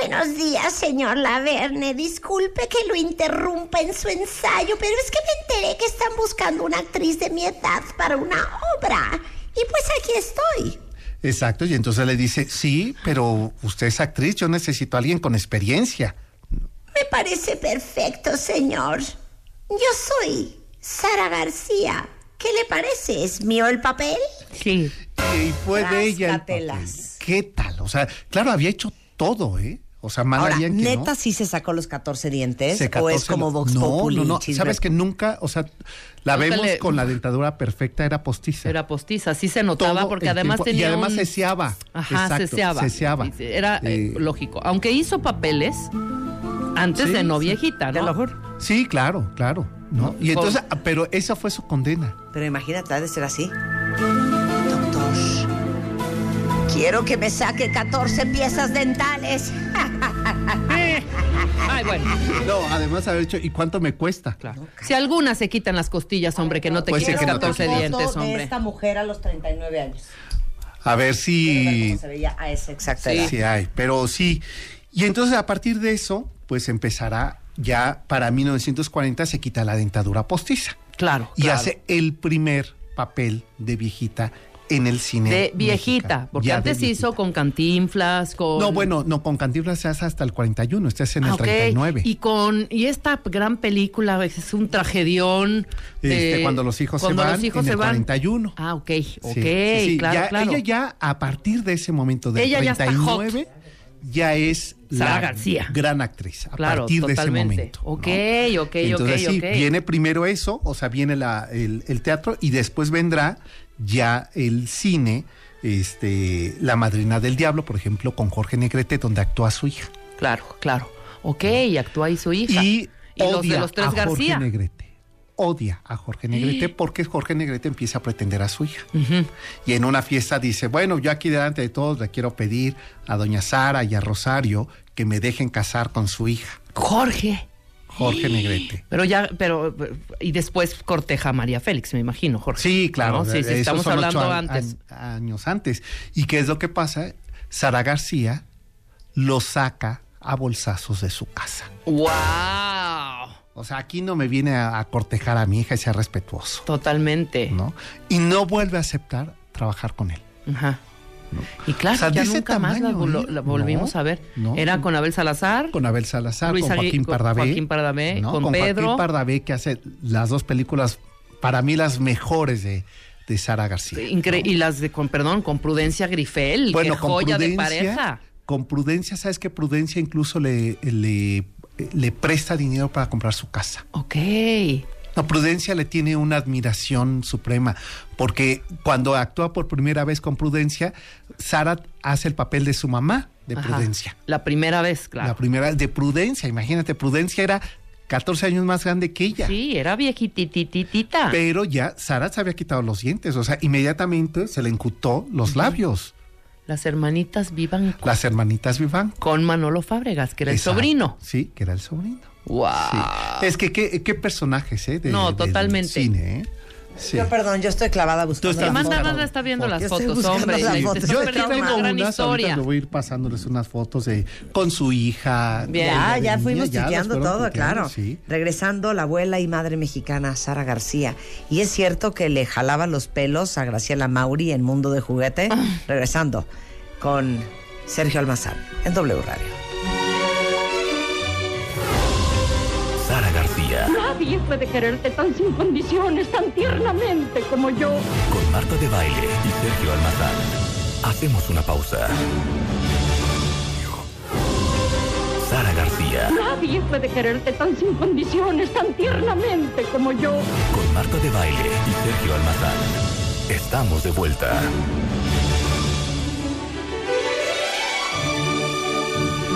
Speaker 7: Buenos días, señor Laverne. Disculpe que lo interrumpa en su ensayo, pero es que me enteré que están buscando una actriz de mi edad para una obra. Y pues aquí estoy.
Speaker 5: Exacto, y entonces le dice, sí, pero usted es actriz, yo necesito a alguien con experiencia.
Speaker 7: Me parece perfecto, señor. Yo soy Sara García. ¿Qué le parece? ¿Es mío el papel?
Speaker 6: Sí.
Speaker 5: Y fue de ella el papel.
Speaker 4: Tráscatelas.
Speaker 5: ¿Qué tal? O sea, claro, había hecho todo, ¿eh? O sea, mal
Speaker 4: ahora,
Speaker 5: harían que
Speaker 4: ¿neta
Speaker 5: no.
Speaker 4: sí se sacó los 14 dientes?
Speaker 5: Se
Speaker 4: ¿O
Speaker 5: 14
Speaker 4: es como Vox
Speaker 5: no,
Speaker 4: Populi?
Speaker 5: No, no,
Speaker 4: chisme?
Speaker 5: Sabes que nunca, o sea, la
Speaker 6: Nunca
Speaker 5: vemos
Speaker 6: le-
Speaker 5: con la dentadura perfecta, era postiza.
Speaker 6: Era postiza, sí se notaba
Speaker 5: Todo
Speaker 6: porque además
Speaker 5: tiempo,
Speaker 6: tenía
Speaker 5: Y además
Speaker 6: un...
Speaker 5: ceseaba.
Speaker 6: Ajá,
Speaker 5: Exacto,
Speaker 6: ceseaba.
Speaker 5: ceseaba.
Speaker 6: Sí, Era eh,
Speaker 5: Eh,
Speaker 6: lógico. Aunque hizo papeles antes
Speaker 5: Sí,
Speaker 6: de no
Speaker 5: sí.
Speaker 6: viejita, ¿no?
Speaker 4: lo juro.
Speaker 5: Sí, claro, claro. ¿No? Y entonces, pero esa fue su condena.
Speaker 4: Pero imagínate, ha de ser así. Doctor,
Speaker 7: Quiero que me saque 14 piezas dentales. <laughs>
Speaker 6: Ay, bueno,
Speaker 5: No, además haber hecho, ¿y cuánto me cuesta?
Speaker 6: claro. Si algunas se quitan las costillas, hombre, que no te
Speaker 5: Pues
Speaker 6: quites
Speaker 5: que no te
Speaker 6: 14
Speaker 5: quites.
Speaker 6: dientes,
Speaker 4: de
Speaker 6: hombre.
Speaker 4: esta mujer a los 39 años.
Speaker 5: A ver
Speaker 4: ver
Speaker 5: si...
Speaker 4: cómo se veía a esa exacta
Speaker 6: Sí.
Speaker 4: edad.
Speaker 5: Sí hay, pero sí. Y entonces a partir de eso, pues empezará ya para 1940 se quita la dentadura postiza
Speaker 6: Claro,
Speaker 5: y
Speaker 6: claro.
Speaker 5: hace el primer papel de viejita en el cine.
Speaker 6: De viejita,
Speaker 5: mexicano.
Speaker 6: porque
Speaker 5: Ya
Speaker 6: antes hizo
Speaker 5: viejita.
Speaker 6: con cantinflas, con...
Speaker 5: No, bueno, no, con Cantinflas se hace hasta el 41, este es en
Speaker 6: Ah,
Speaker 5: el
Speaker 6: ok.
Speaker 5: 39.
Speaker 6: Y con y esta gran película es un tragedión.
Speaker 5: Este,
Speaker 6: eh,
Speaker 5: cuando los hijos se
Speaker 6: cuando
Speaker 5: van,
Speaker 6: los hijos
Speaker 5: en
Speaker 6: se
Speaker 5: el
Speaker 6: van.
Speaker 5: 41.
Speaker 6: Ah, ok, ok,
Speaker 5: Sí, sí, sí.
Speaker 6: claro,
Speaker 5: Ya-
Speaker 6: claro.
Speaker 5: Ella ya, a partir de ese momento del
Speaker 6: Ella ya está
Speaker 5: 39, ya es
Speaker 6: Sara
Speaker 5: la
Speaker 6: García.
Speaker 5: gran actriz. A
Speaker 6: Claro,
Speaker 5: partir de ese momento.
Speaker 6: Ok,
Speaker 5: ¿no?
Speaker 6: ok,
Speaker 5: Entonces,
Speaker 6: ok,
Speaker 5: sí, viene primero eso, o sea, viene la- el, el teatro y después vendrá ya el cine, este, La Madrina del Diablo, por ejemplo, con Jorge Negrete, donde actúa su hija.
Speaker 6: Claro, claro. Ok, y actúa ahí su hija.
Speaker 5: Y,
Speaker 6: Y los
Speaker 5: odia
Speaker 6: de los tres
Speaker 5: a Jorge
Speaker 6: García.
Speaker 5: Negrete. Odia a Jorge Negrete <gasps> porque Jorge Negrete empieza a pretender a su hija. Y en una fiesta dice, bueno, yo aquí delante de todos le quiero pedir a doña Sara y a Rosario que me dejen casar con su hija,
Speaker 6: Jorge.
Speaker 5: Jorge Negrete. <gasps>
Speaker 6: Pero ya, pero, y después corteja a María Félix, me imagino, Jorge.
Speaker 5: Sí, claro.
Speaker 6: ¿No? Sí, sí, estamos hablando antes.
Speaker 5: años antes. ¿Y qué es lo que pasa? Sara García lo saca a bolsazos de su casa.
Speaker 6: ¡Wow!
Speaker 5: O sea, aquí no me viene a, a cortejar a mi hija y sea respetuoso,
Speaker 6: Totalmente.
Speaker 5: ¿no? Y no vuelve a aceptar trabajar con él.
Speaker 6: Ajá. Y claro,
Speaker 5: O sea,
Speaker 6: ya nunca más la,
Speaker 5: tamaño,
Speaker 6: vol-
Speaker 5: ¿eh?
Speaker 6: la volvimos
Speaker 5: No,
Speaker 6: a ver.
Speaker 5: no.
Speaker 6: Era con Abel Salazar.
Speaker 5: Con Abel Salazar,
Speaker 6: Luis
Speaker 5: con Joaquín
Speaker 6: con
Speaker 5: Pardavé.
Speaker 6: Joaquín Pardavé, con
Speaker 5: con
Speaker 6: Pedro.
Speaker 5: Joaquín Pardavé, que hace las dos películas, para mí las mejores de, de Sara García.
Speaker 6: Incre- Y las de, con, perdón, con Prudencia Grifel.
Speaker 5: bueno,
Speaker 6: qué
Speaker 5: con
Speaker 6: joya de
Speaker 5: Prudencia,
Speaker 6: pareja.
Speaker 5: con Prudencia, ¿sabes que Prudencia incluso le, le, le presta dinero para comprar su casa?
Speaker 6: Ok.
Speaker 5: No, Prudencia le tiene una admiración suprema, porque cuando actúa por primera vez con Prudencia, Sara hace el papel de su mamá de
Speaker 6: Ajá.
Speaker 5: Prudencia.
Speaker 6: La primera vez, claro.
Speaker 5: La primera de Prudencia, imagínate, Prudencia era 14 años más grande que ella.
Speaker 6: Sí, era viejitititita.
Speaker 5: Pero ya Sara se había quitado los dientes, o sea, inmediatamente se le incutó los labios.
Speaker 6: Las hermanitas vivan con,
Speaker 5: Las hermanitas Viván.
Speaker 6: con Manolo Fábregas, que era el sobrino.
Speaker 5: Sí, que era el sobrino.
Speaker 6: ¡Wow!
Speaker 5: Sí. Es que qué, qué personajes, ¿eh? de-
Speaker 6: No, totalmente.
Speaker 5: cine, ¿eh? Sí.
Speaker 4: Yo, perdón, yo estoy clavada buscando
Speaker 5: estás
Speaker 4: las
Speaker 6: Manda,
Speaker 5: buscando
Speaker 4: fotos.
Speaker 6: manda, está viendo las fotos, hombre.
Speaker 4: las
Speaker 6: Te
Speaker 4: fotos.
Speaker 6: estás
Speaker 5: Yo aquí tengo
Speaker 6: una gran
Speaker 5: unas, ahorita
Speaker 6: historia.
Speaker 5: le voy a ir pasándoles unas fotos de con su hija.
Speaker 6: Bien.
Speaker 4: Ya,
Speaker 5: de
Speaker 4: ya
Speaker 5: niña,
Speaker 4: fuimos
Speaker 5: ya las
Speaker 4: tuiteando todo, claro.
Speaker 5: Sí.
Speaker 4: Regresando, la abuela y madre mexicana Sara García. Y es cierto que le jalaba los pelos a Graciela Mauri en Mundo de Juguete.
Speaker 6: Ah.
Speaker 4: Regresando. con Sergio Almazán en W Radio.
Speaker 2: Nadie puede quererte tan sin condiciones, tan tiernamente como yo.
Speaker 1: Con Marta de Baile y Sergio Almazán. Hacemos una pausa. Sara García.
Speaker 2: Nadie puede quererte tan sin condiciones, tan tiernamente como yo.
Speaker 1: Con Marta de Baile y Sergio Almazán. Estamos de vuelta.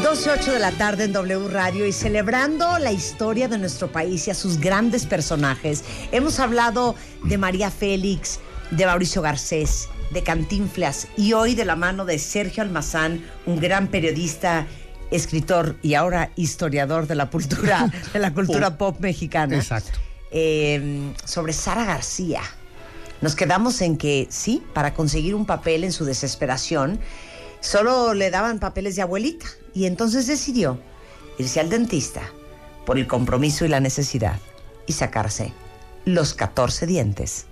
Speaker 4: 12 8 de la tarde en W Radio y celebrando la historia de nuestro país y a sus grandes personajes. Hemos hablado de María Félix, de Mauricio Garcés, de Cantinflas y hoy de la mano de Sergio Almazán, un gran periodista, escritor y ahora historiador de la cultura, <laughs> de la cultura pop mexicana.
Speaker 5: Exacto.
Speaker 4: Eh, sobre Sara García. Nos quedamos en que sí, para conseguir un papel en su desesperación, solo le daban papeles de abuelita y entonces decidió irse al dentista por el compromiso y la necesidad y sacarse los 14 dientes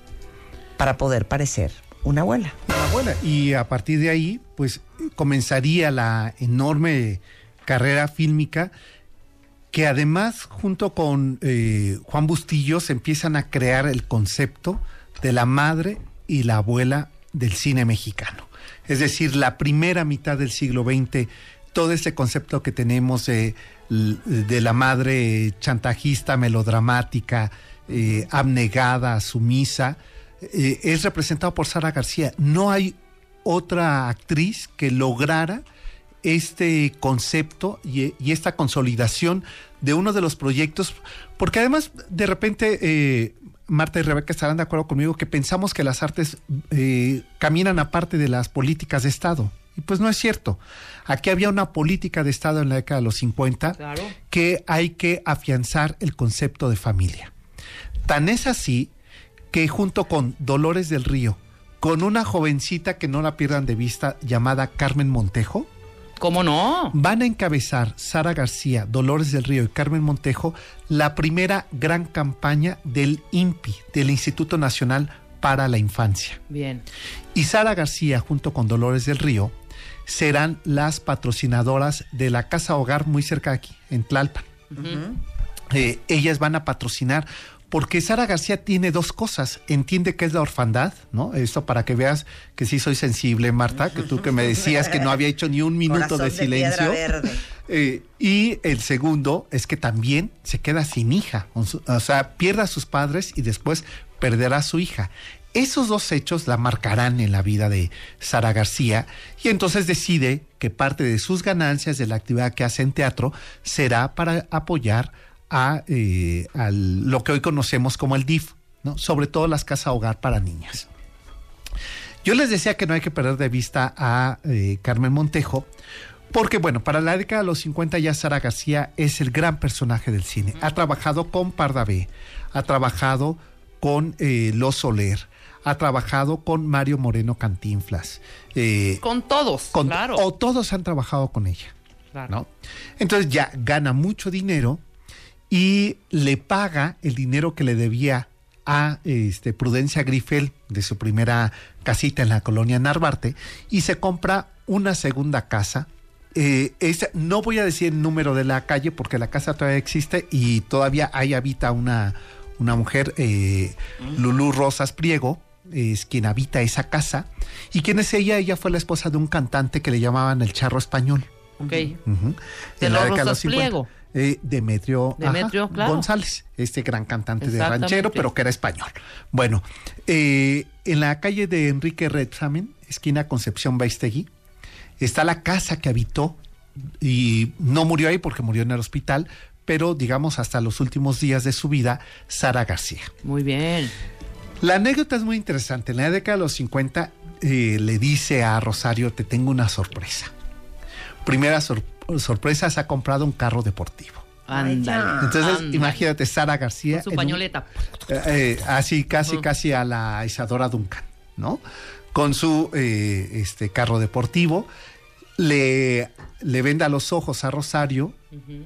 Speaker 4: para poder parecer una abuela.
Speaker 5: Una abuela. Y a partir de ahí, pues comenzaría la enorme carrera fílmica que además junto con eh, Juan Bustillo se empiezan a crear el concepto de la madre y la abuela del cine mexicano. Es decir, la primera mitad del siglo XX, todo ese concepto que tenemos de, la madre chantajista, melodramática, eh, abnegada, sumisa, eh, es representado por Sara García. No hay otra actriz que lograra este concepto y, y, esta consolidación de uno de los proyectos, porque además de repente eh, Marta y Rebeca estarán de acuerdo conmigo que pensamos que las artes eh, caminan aparte de las políticas de Estado. Y pues no es cierto. Aquí había una política de Estado en la década de los 50
Speaker 6: Claro.
Speaker 5: que hay que afianzar el concepto de familia. Tan es así que junto con Dolores del Río, con una jovencita que no la pierdan de vista llamada Carmen Montejo,
Speaker 6: ¿Cómo no?
Speaker 5: van a encabezar Sara García, Dolores del Río y Carmen Montejo la primera gran campaña del INPI, del Instituto Nacional para la Infancia.
Speaker 6: Bien.
Speaker 5: Y Sara García, junto con Dolores del Río, serán las patrocinadoras de la Casa Hogar muy cerca de aquí, en Tlalpan. Eh, ellas van a patrocinar porque Sara García tiene dos cosas. Entiende que es la orfandad, ¿no? Esto para que veas que sí soy sensible, Marta, que tú que me decías que no había hecho ni un minuto de silencio.
Speaker 4: verde.
Speaker 5: Eh, y el segundo es que también se queda sin hija, o sea, pierde a sus padres y después perderá a su hija. Esos dos hechos la marcarán en la vida de Sara García y entonces decide que parte de sus ganancias de la actividad que hace en teatro será para apoyar a, eh, lo que hoy conocemos como el DIF, ¿no? sobre todo las casas hogar para niñas. Yo les decía que no hay que perder de vista a eh, Carmen Montejo, porque bueno, para la década de los 50 ya Sara García es el gran personaje del cine. Ha trabajado con Pardavé, ha trabajado con eh, Los Soler, ha trabajado con Mario Moreno Cantinflas. eh,
Speaker 6: Con todos,
Speaker 5: con-
Speaker 6: claro.
Speaker 5: O todos han trabajado con ella.
Speaker 6: Claro.
Speaker 5: ¿no? Entonces ya gana mucho dinero y le paga el dinero que le debía a este, Prudencia Grifel de su primera casita en la colonia Narvarte y se compra una segunda casa. Eh, no voy a decir el número de la calle porque la casa todavía existe y todavía ahí habita una, una mujer, eh, Lulú Rosas Priego, es quien habita esa casa. ¿Y quién es ella? Ella fue la esposa de un cantante que le llamaban el charro español.
Speaker 6: Ok.
Speaker 5: En la
Speaker 6: los
Speaker 5: década de
Speaker 6: Rosas
Speaker 5: 50. Eh, Demetrio,
Speaker 6: Demetrio, claro.
Speaker 5: González, este gran cantante de ranchero, pero que era español. Bueno, eh, en la calle de Enrique Redsamen, esquina Concepción Baistegui, está la casa que habitó y no murió ahí porque murió en el hospital, pero digamos hasta los últimos días de su vida, Sara García.
Speaker 6: Muy bien.
Speaker 5: La anécdota es muy interesante. En la década de los 50 eh, le dice a Rosario, te tengo una sorpresa. Primera sor- sorpresa, se ha comprado un carro deportivo.
Speaker 6: Ándale.
Speaker 5: Entonces, imagínate Sara García.
Speaker 6: Con su
Speaker 5: un-
Speaker 6: pañoleta.
Speaker 5: eh, eh, así, casi, casi a la Isadora Duncan, ¿no? Con su eh, este carro deportivo, le, le venda los ojos a Rosario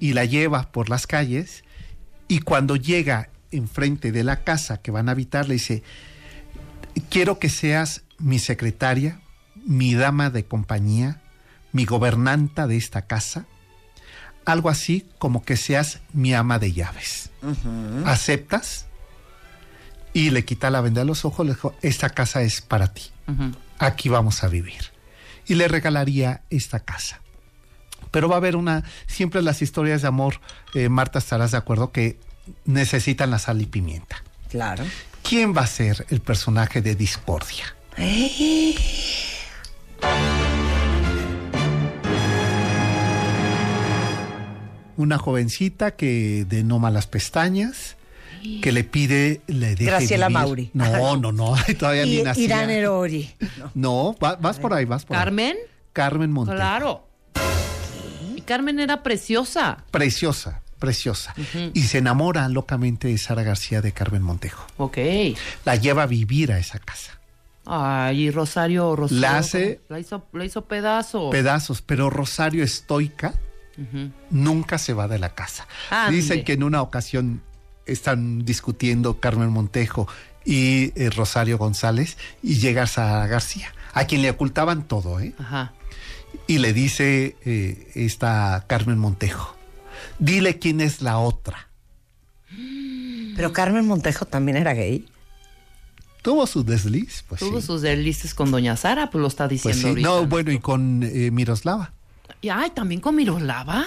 Speaker 5: y la lleva por las calles. Y cuando llega enfrente de la casa que van a habitar, le dice: Quiero que seas mi secretaria mi dama de compañía, mi gobernanta de esta casa, algo así como que seas mi ama de llaves. ¿Aceptas? Y le quita la venda de los ojos, le dijo, esta casa es para ti, aquí vamos a vivir. Y le regalaría esta casa. Pero va a haber una, siempre las historias de amor, eh, Marta, estarás de acuerdo que necesitan la sal y pimienta.
Speaker 4: Claro.
Speaker 5: ¿Quién va a ser el personaje de Discordia? Una jovencita que de no malas pestañas, que le pide, le deje
Speaker 4: Graciela
Speaker 5: vivir.
Speaker 4: Mauri.
Speaker 5: No, no, no, todavía ni nacía.
Speaker 4: Irán Erori.
Speaker 5: No, va- vas por ahí, vas por ahí.
Speaker 6: ¿Carmen?
Speaker 5: Carmen Montejo.
Speaker 6: Claro. Y Carmen era preciosa.
Speaker 5: Preciosa, preciosa. Y se enamora locamente de Sara García de Carmen Montejo.
Speaker 6: Ok.
Speaker 5: La lleva a vivir a esa casa.
Speaker 6: Ay, y Rosario, Rosario.
Speaker 5: La hace-
Speaker 6: La hizo, la hizo pedazo.
Speaker 5: Pedazos, pero Rosario estoica Nunca se va de la casa.
Speaker 6: Ande.
Speaker 5: Dicen que en una ocasión están discutiendo Carmen Montejo y eh, Rosario González y llega Sara García, a quien le ocultaban todo, ¿eh?
Speaker 6: Ajá.
Speaker 5: Y le dice eh, esta Carmen Montejo, dile quién es la otra.
Speaker 4: Pero Carmen Montejo también era gay.
Speaker 5: Tuvo su desliz, pues
Speaker 6: Tuvo
Speaker 5: sí.
Speaker 6: sus deslices con Doña Sara, pues lo está
Speaker 5: Pues
Speaker 6: diciendo
Speaker 5: sí.
Speaker 6: ahorita.
Speaker 5: No, bueno, y con eh, Miroslava.
Speaker 6: Y, ay, también con Miroslava.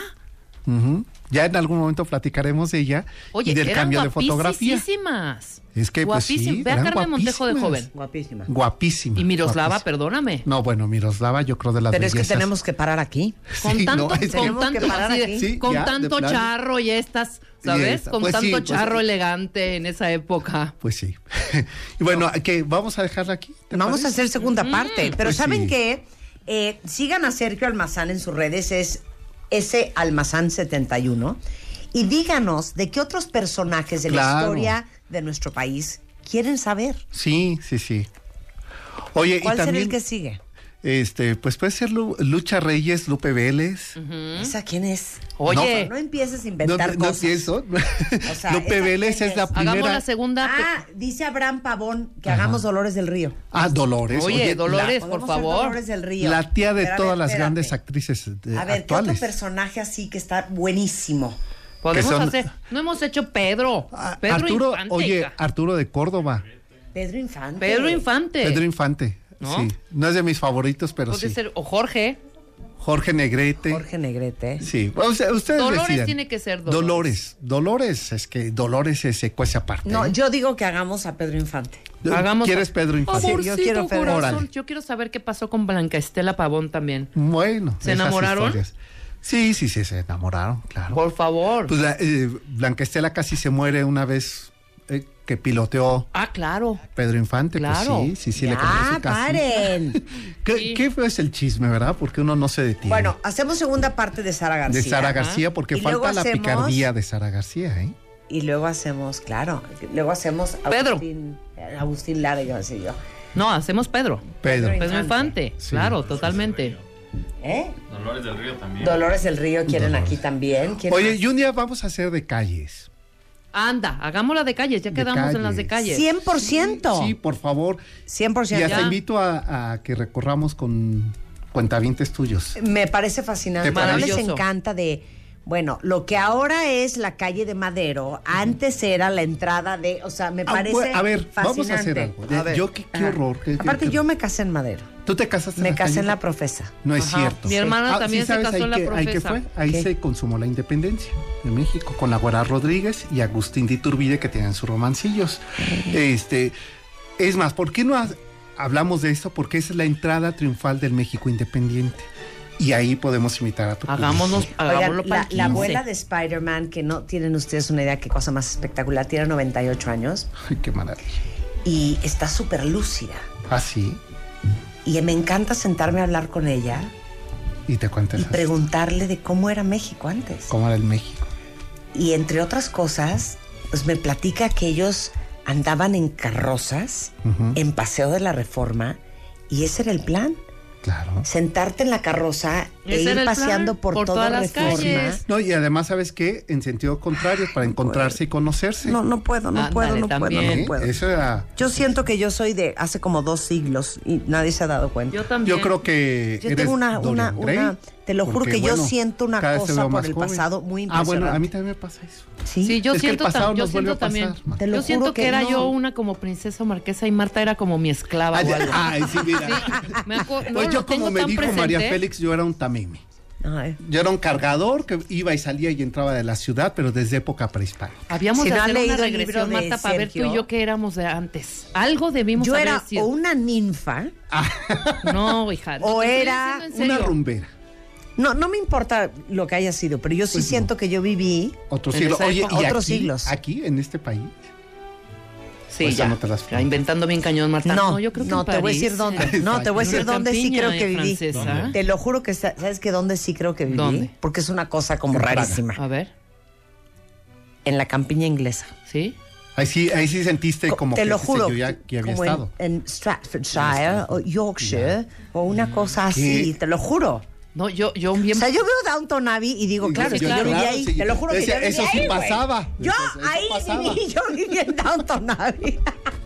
Speaker 5: Ya en algún momento platicaremos de ella
Speaker 6: Oye,
Speaker 5: y del
Speaker 6: eran
Speaker 5: cambio de fotografía.
Speaker 6: guapísimas.
Speaker 5: Es que, pues, sí.
Speaker 6: Ve a Carmen Montejo de joven.
Speaker 4: Guapísima.
Speaker 5: Guapísima.
Speaker 6: Y Miroslava,
Speaker 5: guapísima.
Speaker 6: perdóname.
Speaker 5: No, bueno, Miroslava yo creo de las
Speaker 4: Pero es que tenemos que parar aquí.
Speaker 6: Con
Speaker 5: Sí,
Speaker 6: tanto,
Speaker 5: no, es
Speaker 6: con
Speaker 4: que
Speaker 6: tanto,
Speaker 4: parar
Speaker 6: así de-
Speaker 4: aquí.
Speaker 5: Sí,
Speaker 6: con
Speaker 5: ya, de
Speaker 6: tanto
Speaker 5: plano.
Speaker 6: charro y estas, ¿sabes?
Speaker 5: esta-
Speaker 6: Con
Speaker 5: pues sí,
Speaker 6: tanto
Speaker 5: pues-
Speaker 6: charro elegante en esa época.
Speaker 5: Pues sí. <laughs> y bueno, que vamos a dejarla aquí. ¿te
Speaker 4: Vamos a hacer segunda parte. Pero
Speaker 5: Pues
Speaker 4: ¿saben
Speaker 5: sí.
Speaker 4: qué? Eh, sigan a Sergio Almazán en sus redes, es ese Almazán71. Y díganos de qué otros personajes de la historia de nuestro país quieren saber.
Speaker 5: Sí, sí, sí. Oye, y
Speaker 4: ¿Cuál será
Speaker 5: también,
Speaker 4: el que sigue?
Speaker 5: Este, pues puede ser Lu- Lucha Reyes, Lupe Vélez.
Speaker 4: ¿Esa quién es?
Speaker 6: Oye,
Speaker 4: No empieces a
Speaker 5: No,
Speaker 4: inventar
Speaker 5: no
Speaker 4: cosas.
Speaker 5: pienso.
Speaker 4: O sea, <laughs>
Speaker 5: Lupe
Speaker 4: ¿esa
Speaker 5: Vélez
Speaker 4: quién
Speaker 5: es la
Speaker 4: es?
Speaker 5: primera.
Speaker 6: hagamos la segunda.
Speaker 4: Ah, dice Abraham Pavón que
Speaker 5: Ajá.
Speaker 4: hagamos Dolores del Río.
Speaker 5: Ah, Dolores.
Speaker 6: Oye, Dolores, por favor.
Speaker 4: Dolores del Río.
Speaker 5: La, tía de todas
Speaker 4: ver,
Speaker 5: las
Speaker 4: espérate.
Speaker 5: grandes actrices eh,
Speaker 4: A ver, ¿qué
Speaker 5: actuales.
Speaker 4: otro personaje así que está buenísimo?
Speaker 6: Podemos
Speaker 5: son-
Speaker 6: hacer. No hemos hecho Pedro.
Speaker 5: Ah,
Speaker 6: Pedro
Speaker 5: Arturo,
Speaker 6: Infante.
Speaker 5: oye. Arturo de Córdoba.
Speaker 4: Pedro Infante.
Speaker 6: Pedro Infante.
Speaker 5: Pedro Infante.
Speaker 6: ¿No?
Speaker 5: Sí. No es de mis favoritos, pero
Speaker 6: Puede
Speaker 5: sí.
Speaker 6: ser. O Jorge.
Speaker 5: Jorge Negrete.
Speaker 4: Jorge Negrete.
Speaker 5: Sí, ustedes
Speaker 6: Dolores
Speaker 5: decidan.
Speaker 6: tiene que ser
Speaker 5: Dolores. Dolores, es que Dolores es secuece aparte.
Speaker 4: No,
Speaker 5: ¿eh?
Speaker 4: yo digo que hagamos a Pedro Infante.
Speaker 6: Hagamos
Speaker 5: ¿Quieres
Speaker 6: a-
Speaker 5: Pedro Infante?
Speaker 4: Sí, yo quiero Pedro.
Speaker 6: corazón.
Speaker 5: Órale.
Speaker 6: Yo quiero saber qué pasó con Blanca Estela Pavón también.
Speaker 5: Bueno.
Speaker 6: ¿Se enamoraron?
Speaker 5: historias. Sí, sí, sí, se enamoraron, claro.
Speaker 6: Por favor.
Speaker 5: Pues la, eh, Blanca Estela casi se muere una vez que piloteó
Speaker 6: ah, claro.
Speaker 5: Pedro Infante.
Speaker 6: Claro.
Speaker 5: Pues sí, sí, sí, le cambió
Speaker 4: Ah,
Speaker 5: su casi.
Speaker 4: paren. <laughs>
Speaker 5: ¿Qué,
Speaker 6: Sí.
Speaker 5: qué fue ese el chisme, verdad? Porque uno no se detiene.
Speaker 4: bueno, hacemos segunda parte de Sara García.
Speaker 5: de Sara García, porque
Speaker 4: Y
Speaker 5: falta la
Speaker 4: hacemos-
Speaker 5: picardía de Sara García, ¿eh?
Speaker 4: Y luego hacemos, claro, luego hacemos
Speaker 6: Pedro.
Speaker 4: Agustín, eh, Agustín Lara, yo así yo.
Speaker 6: No, hacemos Pedro.
Speaker 5: Pedro.
Speaker 6: Pedro Infante.
Speaker 5: Sí.
Speaker 6: Claro, totalmente.
Speaker 4: ¿Eh?
Speaker 8: Dolores del Río también.
Speaker 4: Dolores del Río quieren
Speaker 5: Dolores.
Speaker 4: aquí también. ¿Quién
Speaker 5: Oye,
Speaker 4: más?
Speaker 5: y un día vamos a hacer de calles.
Speaker 6: Anda, hagámosla de calles. Ya
Speaker 5: De
Speaker 6: quedamos en las de
Speaker 5: calles.
Speaker 6: calles.
Speaker 4: 100%.
Speaker 5: Sí, por favor.
Speaker 4: 100%.
Speaker 5: Y hasta
Speaker 6: Ya.
Speaker 5: invito a, a que recorramos con cuentavientes tuyos.
Speaker 4: Me parece fascinante.
Speaker 5: ¿Te
Speaker 4: No les encanta de, bueno, lo que ahora es la calle de Madero, antes era la entrada de, o sea, me
Speaker 5: Ah,
Speaker 4: parece
Speaker 5: bueno, a ver, vamos a hacer algo. De-
Speaker 4: A ver.
Speaker 5: yo qué- qué horror, qué-
Speaker 4: Aparte,
Speaker 5: qué-
Speaker 4: yo me casé en Madero.
Speaker 5: ¿Tú te casaste
Speaker 4: Me
Speaker 5: en la
Speaker 4: casé
Speaker 5: calle?
Speaker 4: en la profesa.
Speaker 5: No es
Speaker 6: Ajá.
Speaker 5: cierto.
Speaker 6: Mi hermana
Speaker 5: Ah,
Speaker 6: también se
Speaker 5: sabes,
Speaker 6: casó
Speaker 5: ahí
Speaker 6: en la
Speaker 5: que- ahí que
Speaker 6: profesa.
Speaker 5: fue, ahí
Speaker 4: ¿Qué?
Speaker 5: se consumó la independencia de México con la Guara Rodríguez y Agustín de Iturbide que tenían sus romancillos. Este, es más, ¿por qué no ha- hablamos de esto? Porque esa es la entrada triunfal del México independiente. Y ahí podemos invitar a tu
Speaker 6: Hagámonos, hagámoslo
Speaker 4: Oigan,
Speaker 6: para
Speaker 4: la, la
Speaker 6: 15.
Speaker 4: abuela de Spider-Man, que no tienen ustedes una idea qué cosa más espectacular, tiene 98 años
Speaker 5: Ay, qué maravilla.
Speaker 4: y está súper lúcida.
Speaker 5: Ah, sí.
Speaker 4: Y me encanta sentarme a hablar con ella
Speaker 5: Y te cuentas
Speaker 4: y preguntarle de cómo era México antes.
Speaker 5: cómo era el México.
Speaker 4: Y entre otras cosas, pues me platica que ellos andaban en carrozas, en paseo de la reforma, y ese era el plan.
Speaker 5: Claro.
Speaker 4: Sentarte en la carroza e ir
Speaker 6: plan,
Speaker 4: paseando por,
Speaker 6: por
Speaker 4: toda
Speaker 6: todas las
Speaker 4: Reforma.
Speaker 6: calles.
Speaker 5: No, y además, ¿sabes qué? En sentido contrario, para encontrarse y conocerse.
Speaker 4: No, no puedo, no
Speaker 6: Ándale,
Speaker 4: puedo, no
Speaker 6: también.
Speaker 4: puedo, no puedo.
Speaker 5: Eso era.
Speaker 4: Yo siento que yo soy de hace como dos siglos y nadie se ha dado cuenta.
Speaker 6: Yo también.
Speaker 5: Yo creo que.
Speaker 4: Yo
Speaker 5: eres
Speaker 4: tengo una, una,
Speaker 5: Dorian Gray,
Speaker 4: una, te lo juro
Speaker 5: porque,
Speaker 4: que yo siento una cosa por el
Speaker 5: joven.
Speaker 4: pasado muy
Speaker 5: Ah, bueno,
Speaker 4: impresionante.
Speaker 5: a mí también me pasa eso.
Speaker 4: Sí,
Speaker 6: Sí, yo
Speaker 5: Es que el
Speaker 6: siento, tam- yo siento
Speaker 5: a
Speaker 6: también.
Speaker 5: pasar.
Speaker 4: Te lo
Speaker 6: Yo siento
Speaker 4: juro
Speaker 6: que,
Speaker 4: que
Speaker 6: era
Speaker 4: no.
Speaker 6: yo una como princesa marquesa y Marta era como mi esclava
Speaker 5: Ay,
Speaker 6: o algo.
Speaker 5: ay, sí, mira.
Speaker 6: Me acu- no,
Speaker 5: Pues yo, como me dijo
Speaker 6: presente.
Speaker 5: María Félix, yo era un tameme.
Speaker 4: Ay.
Speaker 5: Yo era un cargador que iba y salía y entraba de la ciudad, pero desde época prehispánica.
Speaker 6: Habíamos
Speaker 4: Si
Speaker 6: de
Speaker 4: no
Speaker 6: hacer una regresión,
Speaker 4: de
Speaker 6: Marta, para ver tú y yo qué éramos de antes. Algo debimos
Speaker 4: Yo
Speaker 6: haber
Speaker 4: era
Speaker 6: sido.
Speaker 4: o una ninfa,
Speaker 6: No, hija.
Speaker 4: o era
Speaker 5: Una rumbera.
Speaker 4: No, no me importa lo que haya sido, pero yo sí
Speaker 5: Pues no.
Speaker 4: siento que yo viví
Speaker 5: Otro
Speaker 6: En
Speaker 5: siglo. Oye,
Speaker 6: época.
Speaker 5: y
Speaker 4: Otros
Speaker 5: aquí,
Speaker 4: siglos.
Speaker 5: aquí, en este país.
Speaker 6: Sí,
Speaker 5: Pues
Speaker 6: ya.
Speaker 5: no te las
Speaker 6: Ya, inventando bien cañón, Marta.
Speaker 4: No,
Speaker 6: yo creo que
Speaker 4: no,
Speaker 6: en
Speaker 4: te voy a decir dónde.
Speaker 6: eh.
Speaker 4: No, te voy a decir
Speaker 6: En
Speaker 4: dónde sí creo que viví.
Speaker 6: francesa.
Speaker 4: Te lo juro que sa- sabes que dónde sí creo que viví,
Speaker 6: ¿Dónde?
Speaker 4: porque es una cosa como
Speaker 5: En Praga.
Speaker 4: rarísima.
Speaker 6: A ver,
Speaker 4: En la campiña inglesa.
Speaker 6: ¿sí?
Speaker 5: Ahí sí, ahí sí sentiste
Speaker 4: Co-
Speaker 5: como
Speaker 4: te
Speaker 5: que
Speaker 4: lo juro,
Speaker 5: yo ya aquí había
Speaker 4: como en,
Speaker 5: estado.
Speaker 4: en Stratfordshire o Yorkshire o una cosa
Speaker 5: ¿Qué?
Speaker 4: así, te lo juro.
Speaker 6: No, yo, yo bien.
Speaker 4: O sea, yo veo Downton Abbey y digo, claro, es que
Speaker 6: yo-
Speaker 4: yo viví
Speaker 6: claro,
Speaker 4: ahí,
Speaker 5: sí,
Speaker 4: te lo juro que yo
Speaker 5: eso sí
Speaker 4: ahí, güey.
Speaker 5: pasaba.
Speaker 4: Yo
Speaker 5: Eso- eso
Speaker 4: ahí
Speaker 5: pasaba.
Speaker 4: viví, yo viví en Downton Abbey.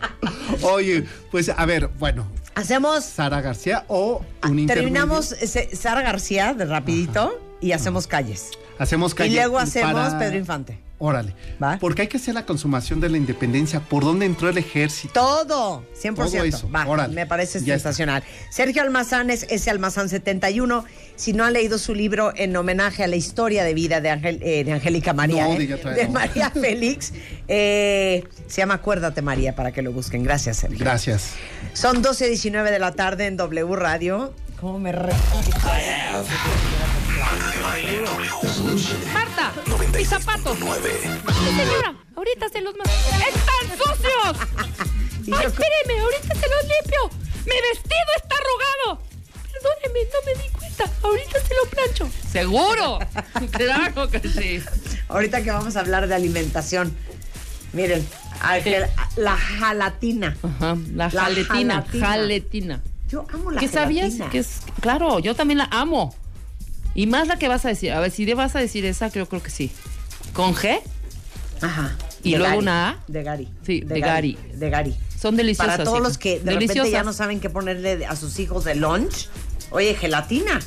Speaker 4: <laughs>
Speaker 5: Oye, pues a ver, bueno,
Speaker 4: Hacemos,
Speaker 5: Sara García o un
Speaker 4: terminamos Sara García de rapidito y hacemos calles.
Speaker 5: Hacemos calle
Speaker 4: y luego hacemos
Speaker 5: para-
Speaker 4: Pedro Infante.
Speaker 5: Órale.
Speaker 4: Va.
Speaker 5: Porque hay que hacer la consumación de la independencia. ¿Por dónde entró el ejército?
Speaker 4: Todo, 100%.
Speaker 5: Todo eso,
Speaker 4: Va,
Speaker 5: órale.
Speaker 4: me parece
Speaker 5: Ya está.
Speaker 4: sensacional. Sergio Almazán es ese Almazán 71. Si no han leído su libro en homenaje a la historia de vida de, Ángel- eh, de Angélica María,
Speaker 5: No,
Speaker 4: eh, de
Speaker 5: no.
Speaker 4: María <laughs> Félix, eh, se llama Acuérdate María para que lo busquen. Gracias, Sergio.
Speaker 5: Gracias.
Speaker 4: Son 12.19 de la tarde en W Radio. ¿Cómo me re...
Speaker 6: Marta, mis zapatos. Sí, señora, ahorita se los mando. ¡Están sucios! <laughs> ¡Ay, espéreme! Ahorita se los limpio. ¡Mi vestido está arrugado! Perdóneme, no me di cuenta. Ahorita se lo plancho. ¿Seguro? <laughs> claro que sí.
Speaker 4: Ahorita que vamos a hablar de alimentación. Miren, Ángel, la jalatina.
Speaker 6: Ajá, la,
Speaker 4: La
Speaker 6: jaletina,
Speaker 4: jalatina.
Speaker 6: jaletina.
Speaker 4: Yo amo la
Speaker 6: ¿Qué sabías?
Speaker 4: gelatina.
Speaker 6: Que es, claro, yo también la amo. Y más la que vas a decir. A ver, si vas a decir esa, creo, creo que sí. Con G,
Speaker 4: Ajá.
Speaker 6: ¿Y
Speaker 4: De
Speaker 6: luego
Speaker 4: Gary.
Speaker 6: una A?
Speaker 4: De Gary.
Speaker 6: Sí, de Gary.
Speaker 4: De Gary.
Speaker 6: son deliciosas.
Speaker 4: Para todos
Speaker 6: hija.
Speaker 4: los que de repente ya no saben qué ponerle a sus hijos de lunch, oye, gelatina.